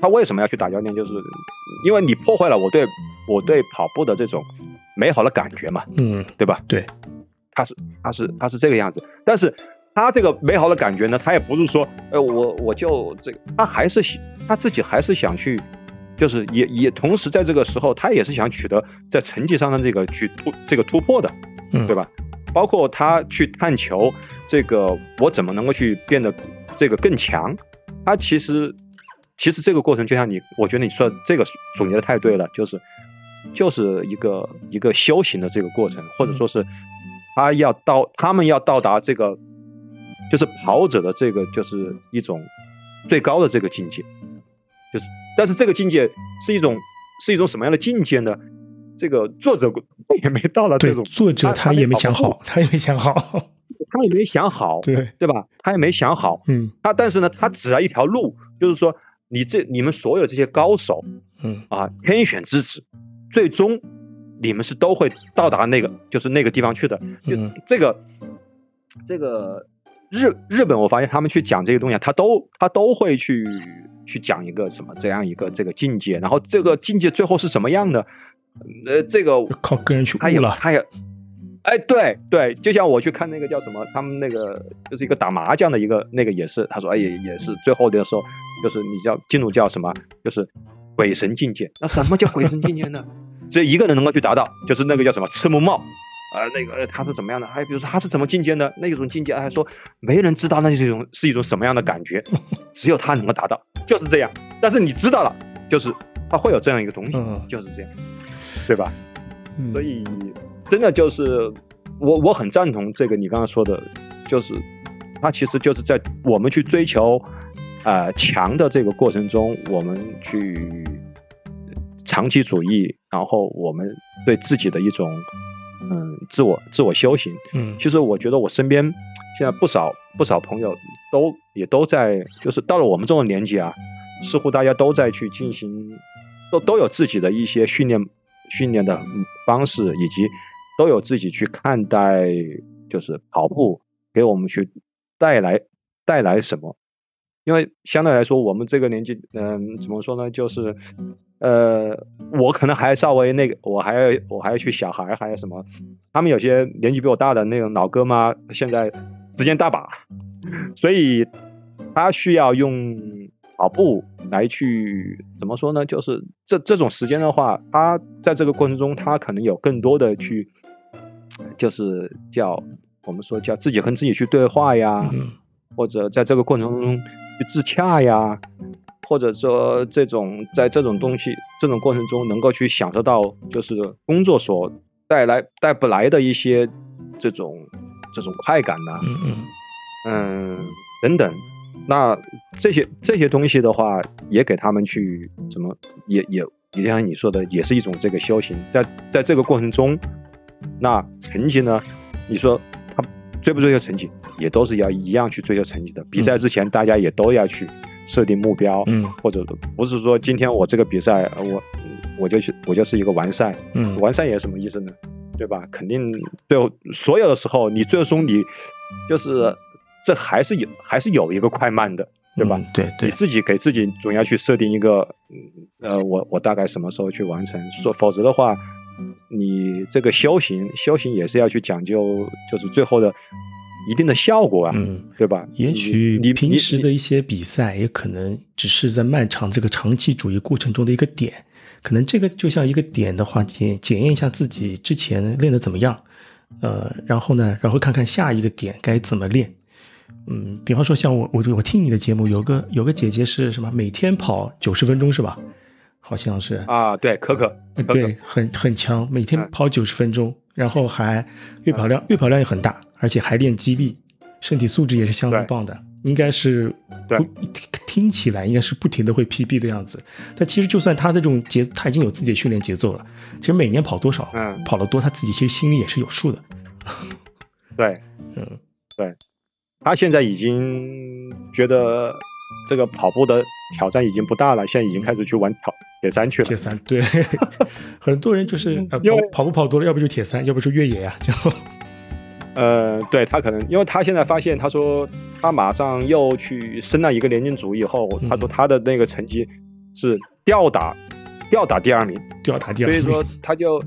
他为什么要去打教练？就是因为你破坏了我对我对跑步的这种美好的感觉嘛，嗯，对吧？对，他是他是他是这个样子，但是他这个美好的感觉呢，他也不是说，呃，我我就这个，他还是喜他自己还是想去，就是也也同时在这个时候，他也是想取得在成绩上的这个去突这个突破的，嗯，对吧？包括他去探求这个我怎么能够去变得这个更强，他其实其实这个过程就像你，我觉得你说的这个总结的太对了，就是就是一个一个修行的这个过程，或者说是他要到他们要到达这个就是跑者的这个就是一种最高的这个境界，就是但是这个境界是一种是一种什么样的境界呢？这个作者也没到达这，种，作者他也没想好，他也没想好，他也没想好，对，对吧？他也没想好，嗯他但是呢，他指了一条路，就是说你这你们所有这些高手嗯啊，天选之子，最终你们是都会到达那个就是那个地方去的。就嗯这个这个日日本，我发现他们去讲这些东西啊，他都他都会去去讲一个什么这样一个这个境界，然后这个境界最后是什么样的？呃，这个靠个人去他也悟了，他也，哎，对对，就像我去看那个叫什么，他们那个就是一个打麻将的一个那个也是，他说哎也也是最后的时候，就是你叫进入叫什么，就是鬼神境界。那什么叫鬼神境界呢？只有一个人能够去达到，就是那个叫什么赤木茂，呃，那个他是怎么样的？还比如说他是怎么进阶的？那种境界，还说没人知道那是一种是一种什么样的感觉，只有他能够达到，就是这样。但是你知道了，就是他会有这样一个东西，就是这样，对吧？所以真的就是我我很赞同这个你刚刚说的，就是他其实就是在我们去追求呃强的这个过程中，我们去长期主义，然后我们对自己的一种。嗯，自我自我修行。嗯，其实我觉得我身边现在不少不少朋友都也都在，就是到了我们这种年纪啊，似乎大家都在去进行，都都有自己的一些训练训练的方式，以及都有自己去看待，就是跑步给我们去带来带来什么。因为相对来说，我们这个年纪，嗯，怎么说呢，就是。呃，我可能还稍微那个，我还要我还要去小孩，还有什么？他们有些年纪比我大的那种老哥妈，现在时间大把，所以他需要用跑步来去怎么说呢？就是这这种时间的话，他在这个过程中，他可能有更多的去，就是叫我们说叫自己跟自己去对话呀，或者在这个过程中去自洽呀。或者说，这种在这种东西这种过程中，能够去享受到就是工作所带来带不来的一些这种这种快感呐，嗯嗯嗯等等，那这些这些东西的话，也给他们去怎么也也也像你说的，也是一种这个修行，在在这个过程中，那成绩呢？你说他追不追求成绩，也都是要一样去追求成绩的。比赛之前，大家也都要去。设定目标，嗯，或者不是说今天我这个比赛，我我就去我就是一个完赛，嗯，完赛也是什么意思呢？对吧？肯定最后所有的时候，你最终你就是这还是有还是有一个快慢的，对吧？对对，你自己给自己总要去设定一个，呃，我我大概什么时候去完成？说否则的话，你这个修行修行也是要去讲究，就是最后的。一定的效果啊，嗯，对吧？也许你平时的一些比赛，也可能只是在漫长这个长期主义过程中的一个点，可能这个就像一个点的话，检检验一下自己之前练的怎么样，呃，然后呢，然后看看下一个点该怎么练，嗯，比方说像我，我我听你的节目，有个有个姐姐是什么，每天跑九十分钟是吧？好像是。啊，对，可可，对，很很强，每天跑九十分钟，然后还月跑量月跑量也很大。而且还练肌力，身体素质也是相当棒的，应该是不听起来应该是不停的会 PB 的样子。但其实就算他的这种节，他已经有自己的训练节奏了。其实每年跑多少，嗯，跑得多，他自己其实心里也是有数的。对，嗯，对，他现在已经觉得这个跑步的挑战已经不大了，现在已经开始去玩挑铁三去了。铁三，对，很多人就是跑跑步跑多了，要不就铁三，要不就越野呀，就。呃，对他可能，因为他现在发现，他说他马上又去升了一个年龄组以后，他说他的那个成绩是吊打吊打第二名，吊打第二名，所以说他就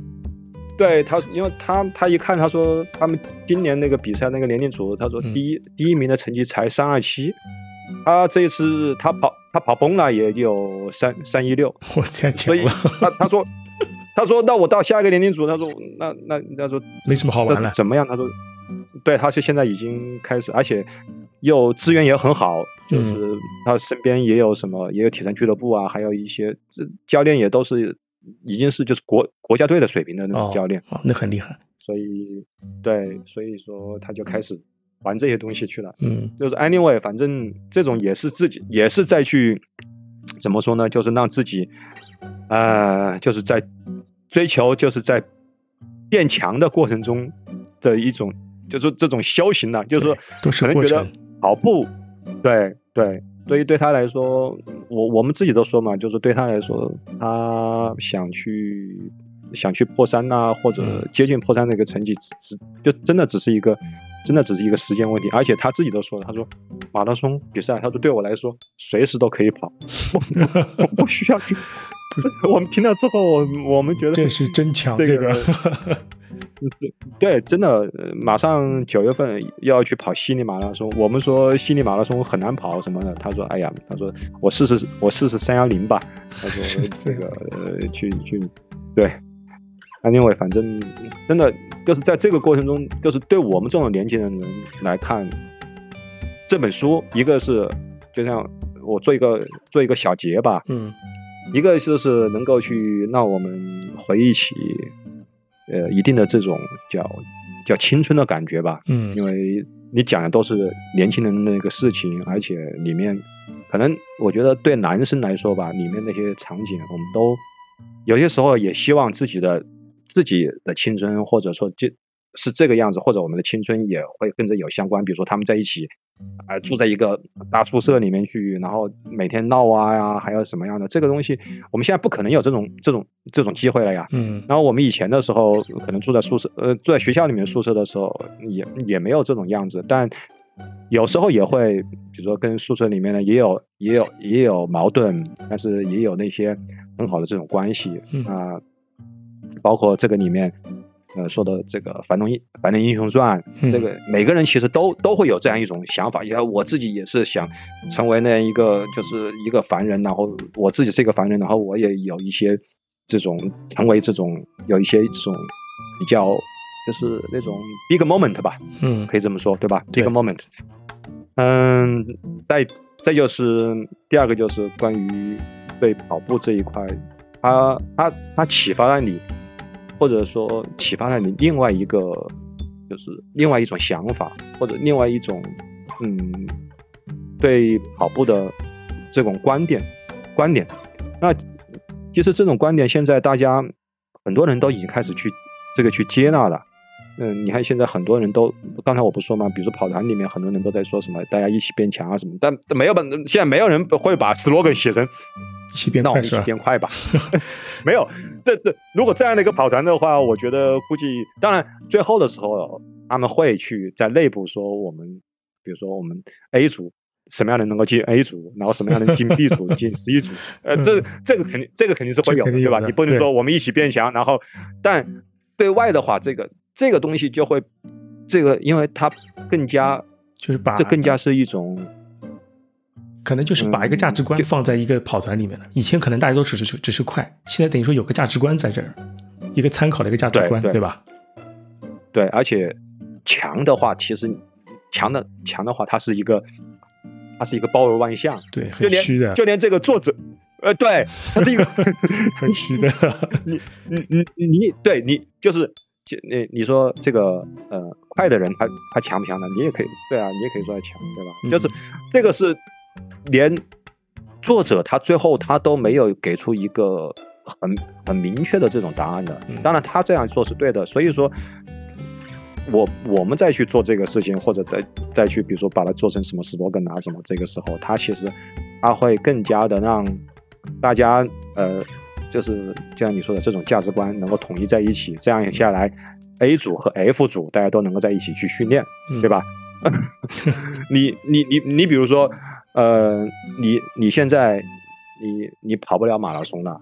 对他，因为他他一看，他说他们今年那个比赛那个年龄组，他说第一第一名的成绩才三二七，他这一次他跑他跑崩了也有三三一六，我天，所以他他说 他说那我到下一个年龄组，他说那那他说没什么好玩了，怎么样？他说。对，他是现在已经开始，而且又资源也很好，就是他身边也有什么，也有体坛俱乐部啊，还有一些教练也都是已经是就是国国家队的水平的那种教练，那很厉害。所以，对，所以说他就开始玩这些东西去了。嗯，就是 anyway，反正这种也是自己也是在去怎么说呢？就是让自己呃，就是在追求，就是在变强的过程中的一种。就是这种修行呢，就是说，可能觉得跑步，对对，对于对他来说，我我们自己都说嘛，就是对他来说，他想去想去破三呐，或者接近破三那个成绩，只只就真的只是一个，真的只是一个时间问题。而且他自己都说了，他说马拉松比赛，他说对我来说，随时都可以跑，我不需要去。我们听到之后，我我们觉得这是真强，这个。对 对，真的，马上九月份要去跑悉尼马拉松。我们说悉尼马拉松很难跑什么的，他说：“哎呀，他说我试试，我试试三幺零吧。”他说：“这个呃去去，对，Anyway，反正真的就是在这个过程中，就是对我们这种年轻人来看，这本书一个是就像我做一个做一个小结吧，嗯，一个就是能够去让我们回忆起呃一定的这种叫叫青春的感觉吧，嗯，因为你讲的都是年轻人的那个事情，而且里面可能我觉得对男生来说吧，里面那些场景我们都有些时候也希望自己的。自己的青春，或者说就是这个样子，或者我们的青春也会跟着有相关。比如说他们在一起，啊，住在一个大宿舍里面去，然后每天闹啊呀，还有什么样的这个东西，我们现在不可能有这种这种这种机会了呀。嗯。然后我们以前的时候，可能住在宿舍，呃，住在学校里面宿舍的时候，也也没有这种样子。但有时候也会，比如说跟宿舍里面呢，也有也有也有矛盾，但是也有那些很好的这种关系啊。包括这个里面，呃，说的这个《樊登英樊登英雄传》，这个每个人其实都都会有这样一种想法，因为我自己也是想成为那样一个就是一个凡人，然后我自己是一个凡人，然后我也有一些这种成为这种有一些这种比较就是那种 big moment 吧，嗯，可以这么说，对吧？big moment。嗯，再再就是第二个就是关于对跑步这一块，他他他启发了你。或者说启发了你另外一个，就是另外一种想法，或者另外一种，嗯，对跑步的这种观点，观点。那其实这种观点现在大家很多人都已经开始去这个去接纳了。嗯，你看现在很多人都，刚才我不说嘛？比如说跑团里面很多人都在说什么，大家一起变强啊什么，但没有把现在没有人会把 slogan 写成。一起变快是吧？变快吧，没有，这这如果这样的一个跑团的话，我觉得估计，当然最后的时候他们会去在内部说我们，比如说我们 A 组什么样的能够进 A 组，然后什么样的进 B 组进 C 组，呃，这这个肯定这个肯定是会有的，对吧？你不能说我们一起变强，然后但对外的话，这个这个东西就会这个，因为它更加就是把这更加是一种。可能就是把一个价值观放在一个跑团里面了。以前可能大家都只是只是快，现在等于说有个价值观在这儿，一个参考的一个价值观，对吧？对，而且强的话，其实强的强的话，它是一个，它是一个包罗万象，对，很虚的。就连这个作者，呃，对，他是一个 很虚的。你你你你，对你就是你你说这个呃快的人他他强不强呢？你也可以，对啊，你也可以说他强，对吧？就是这个是。连作者他最后他都没有给出一个很很明确的这种答案的。当然他这样做是对的，所以说，我我们再去做这个事情，或者再再去比如说把它做成什么 slogan 啊什么，这个时候他其实他会更加的让大家呃，就是就像你说的这种价值观能够统一在一起，这样下来 A 组和 F 组大家都能够在一起去训练，对吧？你你你你比如说。呃，你你现在你你跑不了马拉松了，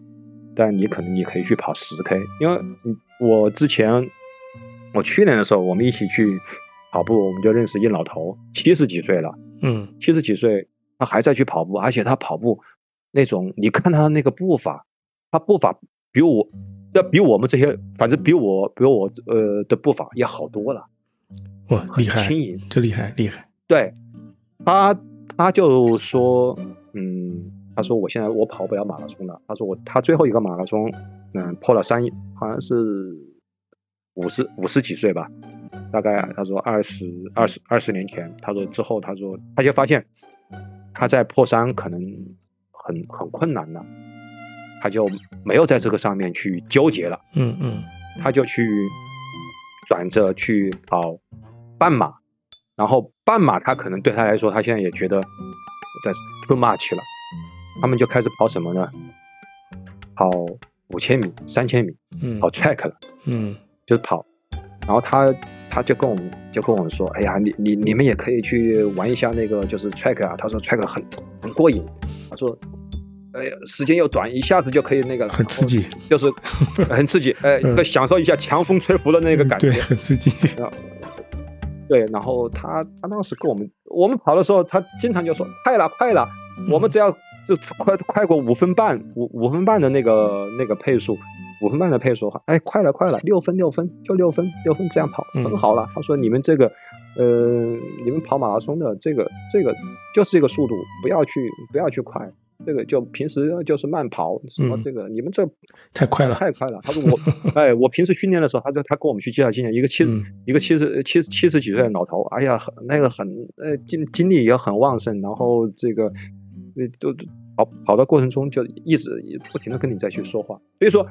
但你可能你可以去跑十 K，因为我之前我去年的时候，我们一起去跑步，我们就认识一老头，七十几岁了，嗯，七十几岁他还在去跑步，而且他跑步那种，你看他那个步伐，他步伐比我要比我们这些，反正比我比我呃的步伐要好多了，哇，厉害，轻盈，这厉害厉害，对他。他就说，嗯，他说我现在我跑不了马拉松了。他说我他最后一个马拉松，嗯，破了三，好像是五十五十几岁吧，大概他说二十二十二十年前，他说之后他说他就发现他在破三可能很很困难了，他就没有在这个上面去纠结了，嗯嗯，他就去转着去跑半马。然后半马，他可能对他来说，他现在也觉得在 too much 了。他们就开始跑什么呢？跑五千米、三千米，嗯，跑 track 了，嗯，就是跑。然后他他就跟我们就跟我们说，哎呀，你你你们也可以去玩一下那个就是 track 啊。他说 track 很很过瘾。他说，哎，时间又短，一下子就可以那个了很刺激，就是很刺激，哎，一个享受一下强风吹拂的那个感觉，对很刺激。对，然后他他当时跟我们我们跑的时候，他经常就说快了快了，我们只要就快快过五分半五五分半的那个那个配速，五分半的配速，哎，快了快了，六分六分就六分六分这样跑很好了。他说你们这个，呃，你们跑马拉松的这个这个就是这个速度，不要去不要去快。这个就平时就是慢跑，什么这个你们这太快了，太快了。他说我，哎，我平时训练的时候，他就他跟我们去介绍经验，一个七一个七十七七十几岁的老头，哎呀，很那个很呃精精力也很旺盛，然后这个都跑跑的过程中就一直不停的跟你再去说话。所以说，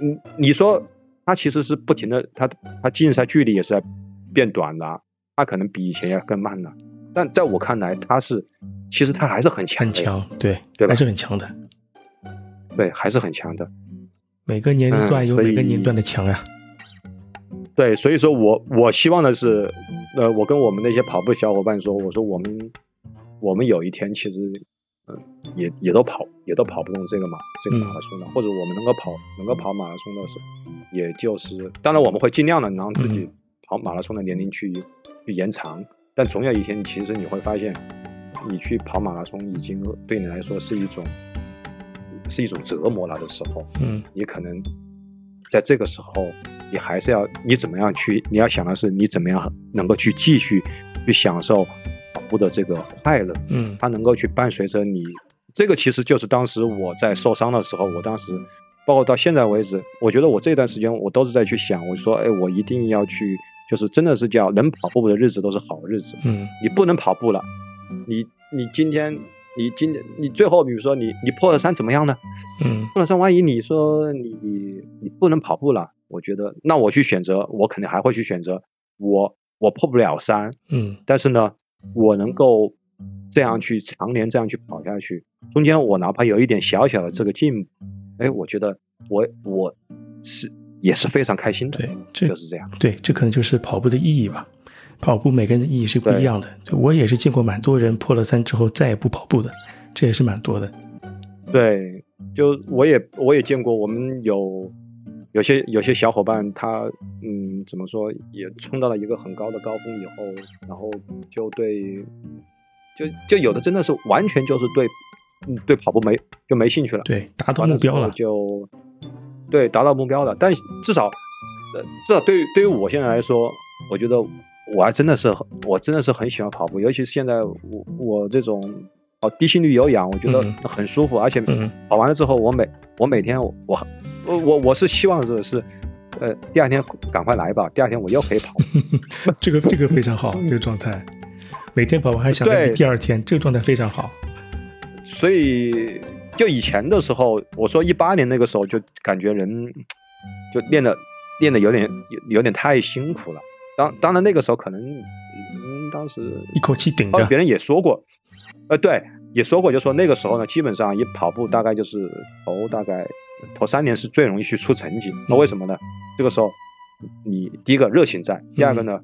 嗯，你说他其实是不停的，他他竞赛距离也是在变短的，他可能比以前要更慢了。但在我看来，他是，其实他还是很强，很强，对，对，还是很强的，对，还是很强的。每个年龄段有每个年龄段的强呀。对，所以说我我希望的是，呃，我跟我们那些跑步小伙伴说，我说我们我们有一天其实，嗯，也也都跑也都跑不动这个马这个马拉松了，或者我们能够跑能够跑马拉松的时候，也就是当然我们会尽量的让自己跑马拉松的年龄去去延长。但总有一天，其实你会发现，你去跑马拉松已经对你来说是一种，是一种折磨了的时候，嗯，你可能在这个时候，你还是要你怎么样去，你要想的是你怎么样能够去继续去享受跑步的这个快乐，嗯，它能够去伴随着你，这个其实就是当时我在受伤的时候，我当时包括到现在为止，我觉得我这段时间我都是在去想，我说，哎，我一定要去。就是真的是叫能跑步的日子都是好日子。嗯，你不能跑步了，你你今天你今天你最后比如说你你破了三怎么样呢？嗯，破了三，万一你说你你不能跑步了，我觉得那我去选择，我肯定还会去选择我我破不了三，嗯，但是呢，我能够这样去常年这样去跑下去，中间我哪怕有一点小小的这个进步，哎，我觉得我我是。也是非常开心的，对，这就是这样。对，这可能就是跑步的意义吧。跑步每个人的意义是不一样的。我也是见过蛮多人破了三之后再也不跑步的，这也是蛮多的。对，就我也我也见过，我们有有些有些小伙伴，他嗯怎么说，也冲到了一个很高的高峰以后，然后就对，就就有的真的是完全就是对，嗯对跑步没就没兴趣了。对，达到目标了就。对，达到目标了，但至少，呃，至少对于对于我现在来说，我觉得我还真的是，我真的是很喜欢跑步，尤其是现在我我这种哦低心率有氧，我觉得很舒服，而且跑完了之后，我每我每天我我我我是希望的是，呃，第二天赶快来吧，第二天我又可以跑，这个这个非常好，这个状态，每天跑完还想着第二天，这个状态非常好，所以。就以前的时候，我说一八年那个时候就感觉人 就练的练的有点有有点太辛苦了。当当然那个时候可能嗯当时一口气顶着，别人也说过，呃对，也说过就说那个时候呢，基本上一跑步大概就是头大概头三年是最容易去出成绩。那为什么呢？这个时候你第一个热情在，第二个呢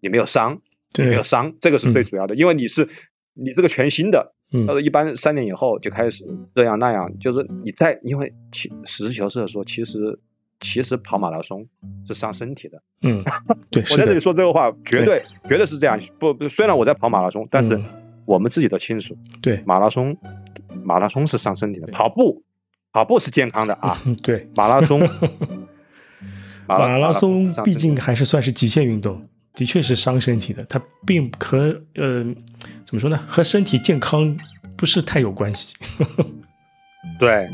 你没有伤，没有伤，这个是最主要的，因为你是你这个全新的。嗯，他说一般三点以后就开始这样那样，就是你在，因为其实事求是的说，其实其实跑马拉松是伤身体的。嗯，对，我在这里说这个话，绝对绝对是这样。不不，虽然我在跑马拉松，但是我们自己都清楚，对，马拉松马拉松是伤身体的，跑步跑步是健康的啊。对，马拉松马拉松毕竟还是算是极限运动。的确是伤身体的，它并和呃怎么说呢，和身体健康不是太有关系。对，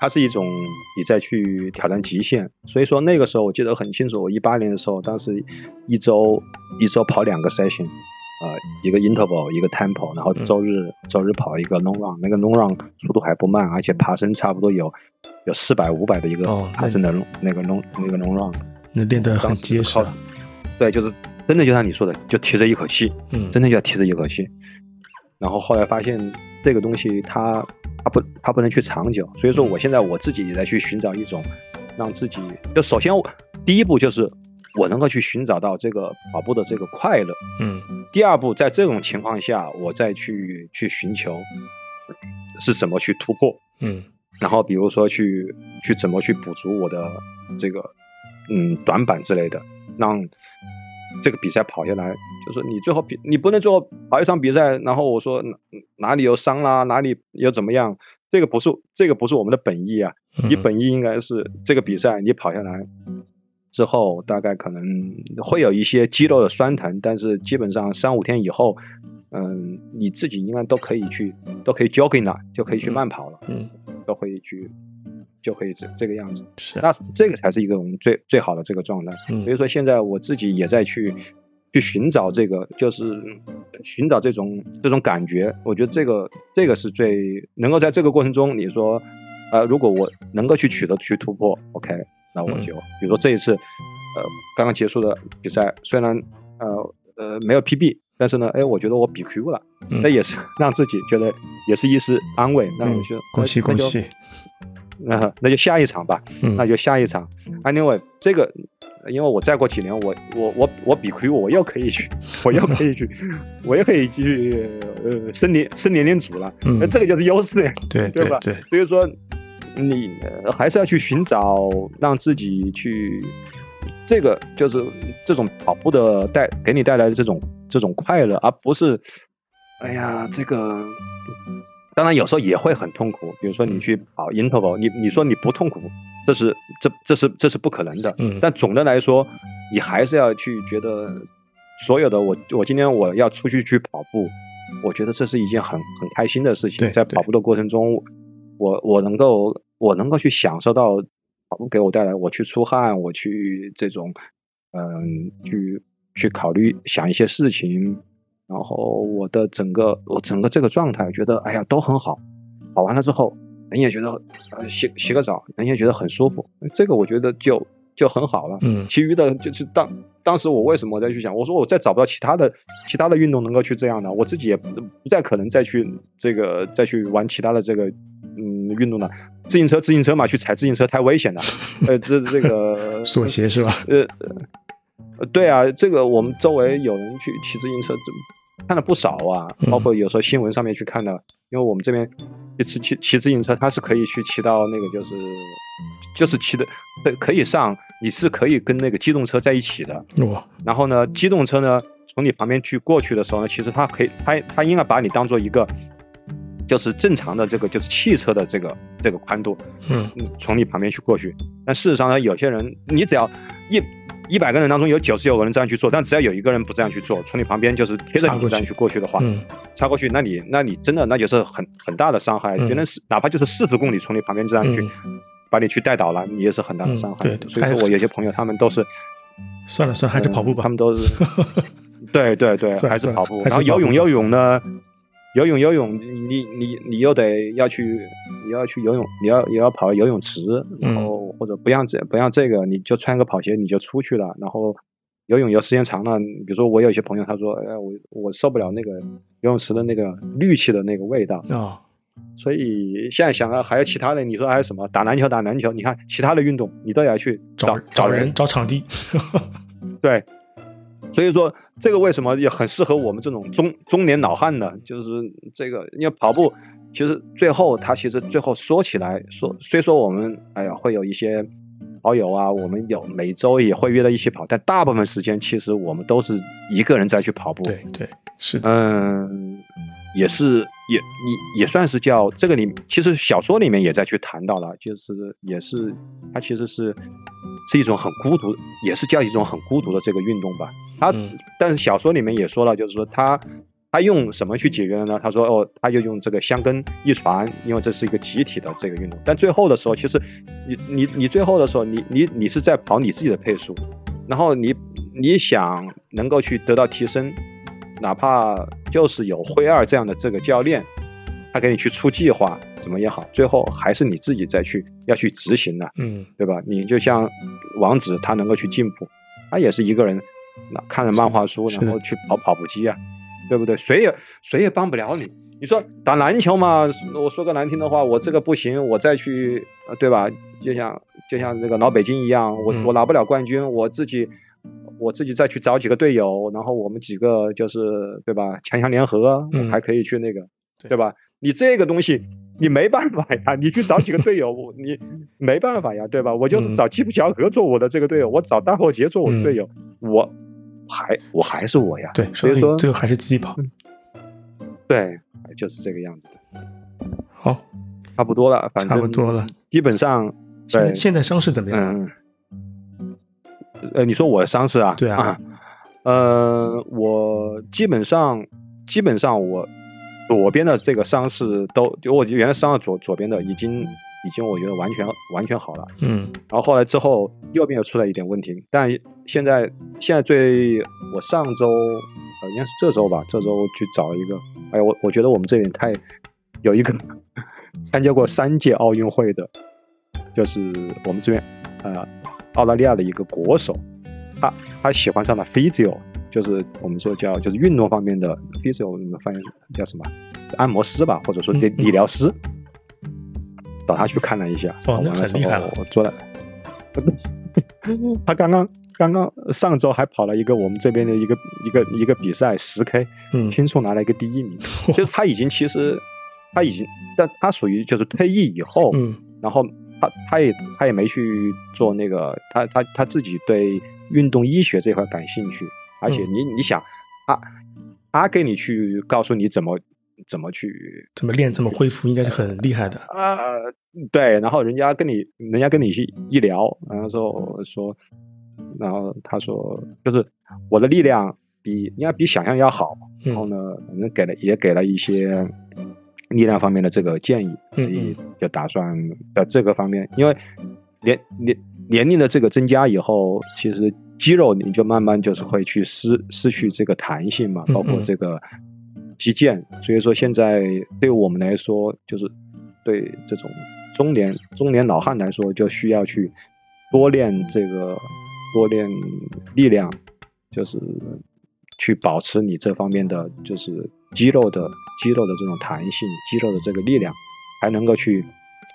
它是一种你再去挑战极限。所以说那个时候我记得很清楚，我一八年的时候，当时一周一周跑两个 session，呃，一个 interval，一个 tempo，然后周日周日跑一个 long run，那个 long run 速度还不慢，而且爬升差不多有有四百五百的一个爬升的那个 long 那个 long run，那练得很结实。对，就是。真的就像你说的，就提着一口气，嗯，真的就要提着一口气。然后后来发现这个东西它它不它不能去长久，所以说我现在我自己也在去寻找一种让自己就首先我第一步就是我能够去寻找到这个跑步的这个快乐，嗯，第二步在这种情况下我再去去寻求是怎么去突破，嗯，然后比如说去去怎么去补足我的这个嗯短板之类的，让。这个比赛跑下来，就是你最后比你不能最后跑一场比赛，然后我说哪哪里有伤啦，哪里又怎么样？这个不是这个不是我们的本意啊。你本意应该是这个比赛你跑下来之后，大概可能会有一些肌肉的酸疼，但是基本上三五天以后，嗯，你自己应该都可以去，都可以 jogging 了，就可以去慢跑了，嗯，都可以去，就可以这这个样子。是，那这个才是一个我们最最好的这个状态。嗯，所以说现在我自己也在去。去寻找这个，就是寻找这种这种感觉。我觉得这个这个是最能够在这个过程中，你说，呃，如果我能够去取得去突破，OK，那我就，比如说这一次，呃，刚刚结束的比赛，虽然呃呃没有 PB，但是呢，哎，我觉得我比 Q 了，那也是让自己觉得也是一丝安慰。那我就恭喜恭喜，那那就下一场吧，那就下一场。Anyway，这个。因为我再过几年，我我我我比亏，我又可以去，我又可以去，我又可以去呃升年升年龄组了，那这个就是优势呀，对对吧？对，所以说你还是要去寻找让自己去，这个就是这种跑步的带给你带来的这种这种快乐，而不是哎呀这个，当然有时候也会很痛苦，比如说你去跑 interval，你你说你不痛苦。这是这这是这是不可能的，嗯，但总的来说，你还是要去觉得，所有的我我今天我要出去去跑步，我觉得这是一件很很开心的事情，在跑步的过程中，我我能够我能够去享受到跑步给我带来，我去出汗，我去这种嗯去去考虑想一些事情，然后我的整个我整个这个状态觉得哎呀都很好，跑完了之后。人也觉得，呃，洗洗个澡，人也觉得很舒服，这个我觉得就就很好了。嗯，其余的就是当当时我为什么再去想，我说我再找不到其他的其他的运动能够去这样的，我自己也不不再可能再去这个再去玩其他的这个嗯运动了。自行车，自行车嘛，去踩自行车太危险了。呃，这这个 锁鞋是吧？呃呃，对啊，这个我们周围有人去骑自行车，看了不少啊，包括有时候新闻上面去看的，因为我们这边。骑骑骑自行车，它是可以去骑到那个，就是就是骑的，可可以上，你是可以跟那个机动车在一起的。哇！然后呢，机动车呢从你旁边去过去的时候呢，其实它可以，它它应该把你当做一个，就是正常的这个就是汽车的这个这个宽度，嗯，从你旁边去过去。但事实上呢，有些人你只要一。一百个人当中有九十九个人这样去做，但只要有一个人不这样去做，从你旁边就是贴着你这样去过去的话，插过去，那你那你真的那就是很很大的伤害。别人是哪怕就是四十公里从你旁边这样去把你去带倒了，你也是很大的伤害。对，所以说我有些朋友他们都是算了算了，还是跑步吧。他们都是 对对对，还是跑步。然后游泳游泳呢？游泳游泳，你你你又得要去，你要去游泳，你要也要跑游泳池，然后或者不让这不让这个，你就穿个跑鞋你就出去了。然后游泳游时间长了，比如说我有一些朋友他说，哎我我受不了那个游泳池的那个氯气的那个味道啊。所以现在想到，还有其他的，你说还有什么？打篮球打篮球，你看其他的运动你都要去找找人找场地，对。所以说，这个为什么也很适合我们这种中中年老汉呢？就是这个，因为跑步，其实最后他其实最后说起来说，虽说我们哎呀会有一些好友啊，我们有每周也会约在一起跑，但大部分时间其实我们都是一个人在去跑步。对对，是的，嗯，也是也你也算是叫这个里，其实小说里面也在去谈到了，就是也是它其实是是一种很孤独，也是叫一种很孤独的这个运动吧。他，但是小说里面也说了，就是说他他用什么去解决的呢？他说哦，他就用这个香根一传，因为这是一个集体的这个运动。但最后的时候，其实你你你最后的时候，你你你是在跑你自己的配速，然后你你想能够去得到提升，哪怕就是有灰二这样的这个教练，他给你去出计划怎么也好，最后还是你自己再去要去执行的，嗯，对吧？你就像王子，他能够去进步，他也是一个人。那看着漫画书，然后去跑跑步机啊，对不对？谁也谁也帮不了你。你说打篮球嘛，我说个难听的话，我这个不行，我再去，对吧？就像就像这个老北京一样，我我拿不了冠军，我自己我自己再去找几个队友，然后我们几个就是对吧？强强联合，还可以去那个，对吧？你这个东西你没办法呀，你去找几个队友，你 没办法呀，对吧？我就是找基普乔格做我的这个队友，我找大破杰做我的队友，我。还我还是我呀，对，所以说最后还是自己跑，对，就是这个样子的。好，差不多了，反正差不多了。基本上，对，现在伤势怎么样？嗯，呃，你说我的伤势啊？对啊，呃，我基本上，基本上我左边的这个伤势都，就我原来伤了左左边的，已经已经我觉得完全完全好了。嗯，然后后来之后右边又出来一点问题，但现在现在最我上周呃应该是这周吧，这周去找一个，哎呀，我我觉得我们这边太有一个。参加过三届奥运会的，就是我们这边呃澳大利亚的一个国手，他他喜欢上了 physio，就是我们说叫就是运动方面的 physio，我们翻译叫什么？按摩师吧，或者说理理疗师，找他去看了一下，哦，那很厉害了，我做了，他刚刚刚刚上周还跑了一个我们这边的一个一个一个比赛十 K，嗯，轻松拿了一个第一名，就是他已经其实。他已经，但他属于就是退役以后，嗯，然后他他也他也没去做那个，他他他自己对运动医学这块感兴趣，而且你你想，他他给你去告诉你怎么怎么去怎么练怎么恢复，应该是很厉害的啊，对，然后人家跟你人家跟你去一聊，然后说说，然后他说就是我的力量比应该比想象要好，然后呢，反正给了也给了一些。力量方面的这个建议，所以就打算在这个方面，因为年年年龄的这个增加以后，其实肌肉你就慢慢就是会去失失去这个弹性嘛，包括这个肌腱，所以说现在对我们来说，就是对这种中年中年老汉来说，就需要去多练这个多练力量，就是去保持你这方面的就是。肌肉的肌肉的这种弹性，肌肉的这个力量，还能够去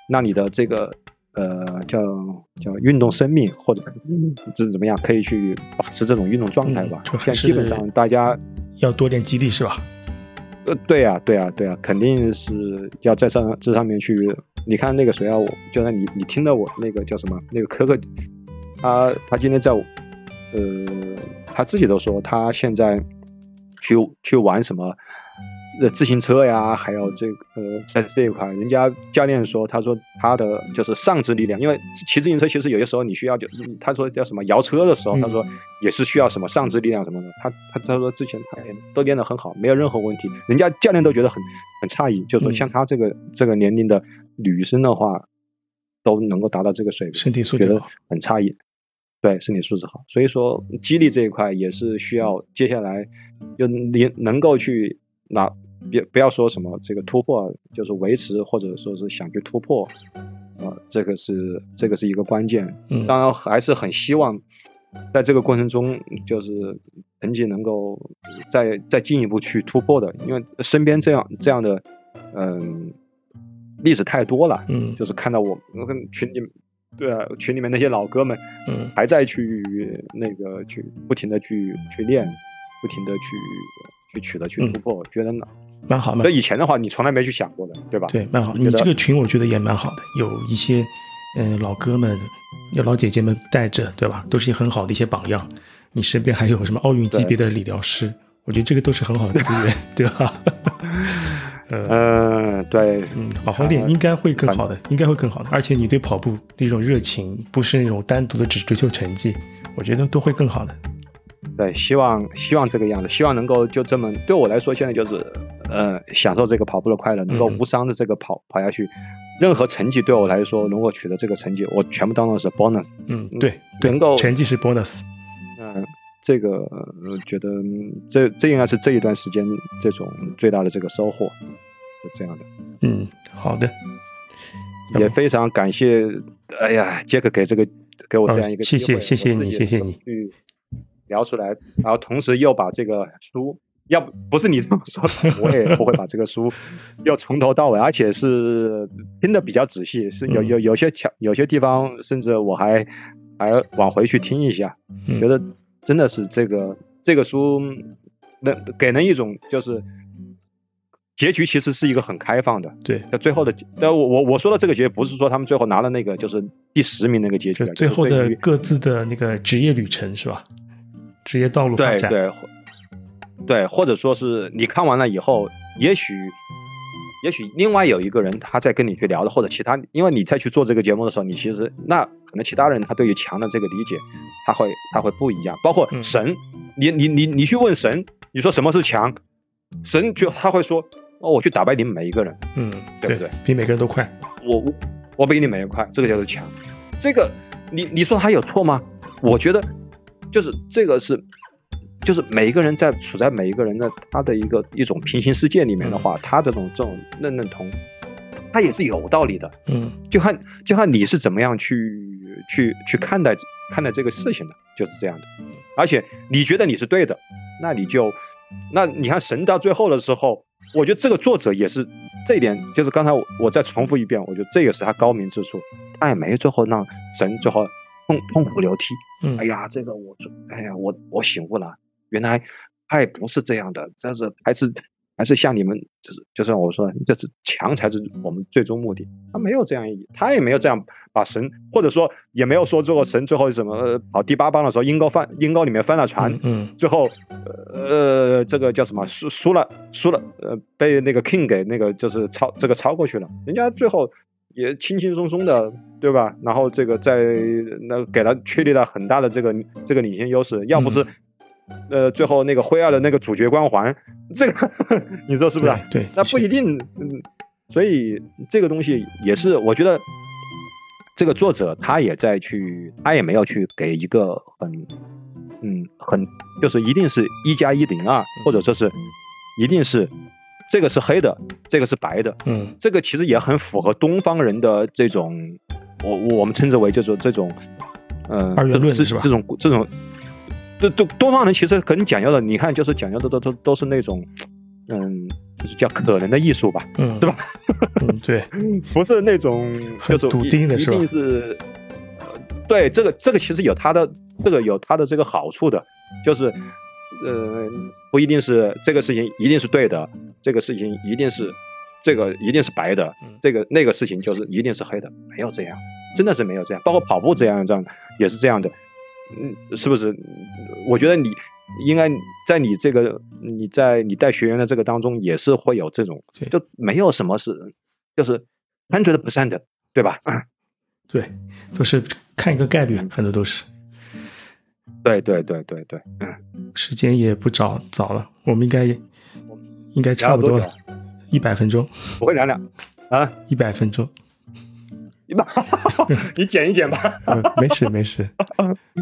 让你的这个呃叫叫运动生命或者这怎么样，可以去保持这种运动状态吧。现在基本上大家要多点激励是吧？呃，对呀，对呀，对呀，肯定是要在上这上面去。你看那个谁啊，我就像你你听到我那个叫什么那个可可，他他今天在呃他自己都说他现在去去玩什么。呃，自行车呀，还有这个呃，在这一块，人家教练说，他说他的就是上肢力量，因为骑自行车其实有些时候你需要就，他说叫什么摇车的时候，他说也是需要什么上肢力量什么的。他他他说之前他都练得很好，没有任何问题，人家教练都觉得很很诧异，就说像他这个这个年龄的女生的话，都能够达到这个水平，身体素质觉得很诧异。对，身体素质好，所以说激励这一块也是需要接下来就你能够去拿。别不要说什么这个突破，就是维持或者说是想去突破，啊，这个是这个是一个关键。嗯，当然还是很希望在这个过程中，就是成绩能够再再进一步去突破的，因为身边这样这样的嗯例子太多了。嗯，就是看到我我跟群里对啊群里面那些老哥们，嗯，还在去那个去不停的去去练，不停的去去取得去突破，觉得呢。蛮好，那以前的话，你从来没去想过的，对吧？对，蛮好。你这个群我觉得也蛮好的，有一些嗯老哥们、有老姐姐们带着，对吧？都是很好的一些榜样。你身边还有什么奥运级别的理疗师？我觉得这个都是很好的资源，对吧？嗯，对，嗯，好好练，应该会更好的，应该会更好的。而且你对跑步那种热情，不是那种单独的只追求成绩，我觉得都会更好的。对，希望希望这个样子，希望能够就这么对我来说，现在就是，呃，享受这个跑步的快乐，能够无伤的这个跑跑下去。任何成绩对我来说，如果取得这个成绩，我全部当做是 bonus。嗯，对，能够成绩是 bonus。嗯，这个觉得这这应该是这一段时间这种最大的这个收获，是这样的。嗯，好的，也非常感谢，哎呀，杰克给这个给我这样一个谢谢谢谢你谢谢你。聊出来，然后同时又把这个书，要不不是你这么说的，我也不会把这个书 又从头到尾，而且是听的比较仔细，是有有有些巧，有些地方甚至我还还往回去听一下，觉得真的是这个这个书能给人一种就是结局其实是一个很开放的，对，那最后的，但我我我说的这个结局不是说他们最后拿了那个就是第十名那个结局，最后的各自的那个职业旅程是吧？职业道路发展，对对，对，或者说是你看完了以后，也许也许另外有一个人他在跟你去聊的，或者其他，因为你再去做这个节目的时候，你其实那可能其他人他对于强的这个理解，他会他会不一样。包括神，你你你你去问神，你说什么是强，神就他会说，哦，我去打败你们每一个人，嗯，对不对？比每个人都快，我我我比你每个人快，这个叫做强。这个你你说他有错吗？我觉得就是这个是。就是每一个人在处在每一个人的他的一个一种平行世界里面的话，他这种这种认认同，他也是有道理的。嗯，就看就看你是怎么样去去去看待看待这个事情的，就是这样的。而且你觉得你是对的，那你就那你看神到最后的时候，我觉得这个作者也是这一点，就是刚才我我再重复一遍，我觉得这也是他高明之处，他也没最后让神最后痛痛苦流涕。嗯，哎呀，这个我哎呀，我我醒悟了。原来爱不是这样的，但是还是还是像你们，就是就像我说，这是强才是我们最终目的。他没有这样，他也没有这样把神，或者说也没有说最后神最后什么跑第八棒的时候，阴沟翻阴沟里面翻了船，嗯，最后呃这个叫什么输输了输了，呃被那个 king 给那个就是超这个超过去了，人家最后也轻轻松松的，对吧？然后这个在那给他确立了很大的这个这个领先优势，要不是。呃，最后那个灰二的那个主角光环，这个 你说是不是？对，那不一定。嗯，所以这个东西也是，我觉得这个作者他也在去，他也没有去给一个很，嗯，很就是一定是一加一等于二，或者说是一定是这个是黑的，这个是白的。嗯，这个其实也很符合东方人的这种，我我们称之为就是这种，嗯，二元论是吧？这种这种。这东东方人其实很讲究的，你看就是讲究的都都都是那种，嗯，就是叫可能的艺术吧，嗯，对吧？嗯，对，不是那种就是笃定的是吧？一定是，呃，对，这个这个其实有它的这个有它的这个好处的，就是，呃，不一定是这个事情一定是对的，这个事情一定是这个一定是白的，这个那个事情就是一定是黑的，没有这样，真的是没有这样，包括跑步这样这样也是这样的。嗯，是不是？我觉得你应该在你这个你在你带学员的这个当中，也是会有这种，就没有什么是就是 hundred percent，对吧？对，都是看一个概率，很多都是。对对对对对，嗯，时间也不早早了，我们应该应该差不多了，一百分钟，不会聊聊啊，一百分钟。你剪一剪吧。没事没事。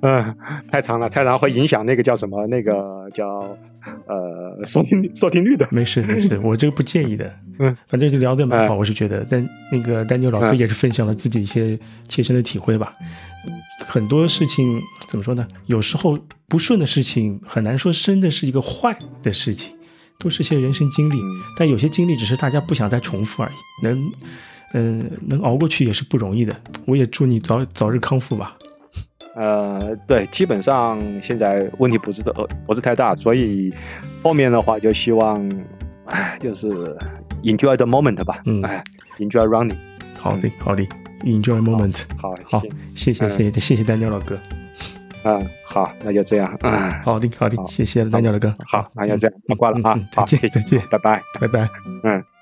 嗯，太长了，太长会影响那个叫什么？那个叫呃收听收听率的。没事没事，我这个不介意的。嗯，反正就聊得蛮好，我是觉得。但那个丹尼老哥也是分享了自己一些切身的体会吧。很多事情怎么说呢？有时候不顺的事情很难说真的是一个坏的事情，都是些人生经历。但有些经历只是大家不想再重复而已。能。嗯，能熬过去也是不容易的。我也祝你早早日康复吧。呃，对，基本上现在问题不是呃不是太大，所以后面的话就希望，哎，就是 enjoy the moment 吧。嗯，哎，enjoy running。好的，好的，enjoy moment。好，好，谢谢，谢谢，谢谢丹尼老哥。嗯，好，那就这样。嗯，好的，好的，谢谢丹尼老哥。好，那就这样，那挂了啊。再见，再见，拜拜，拜拜。嗯。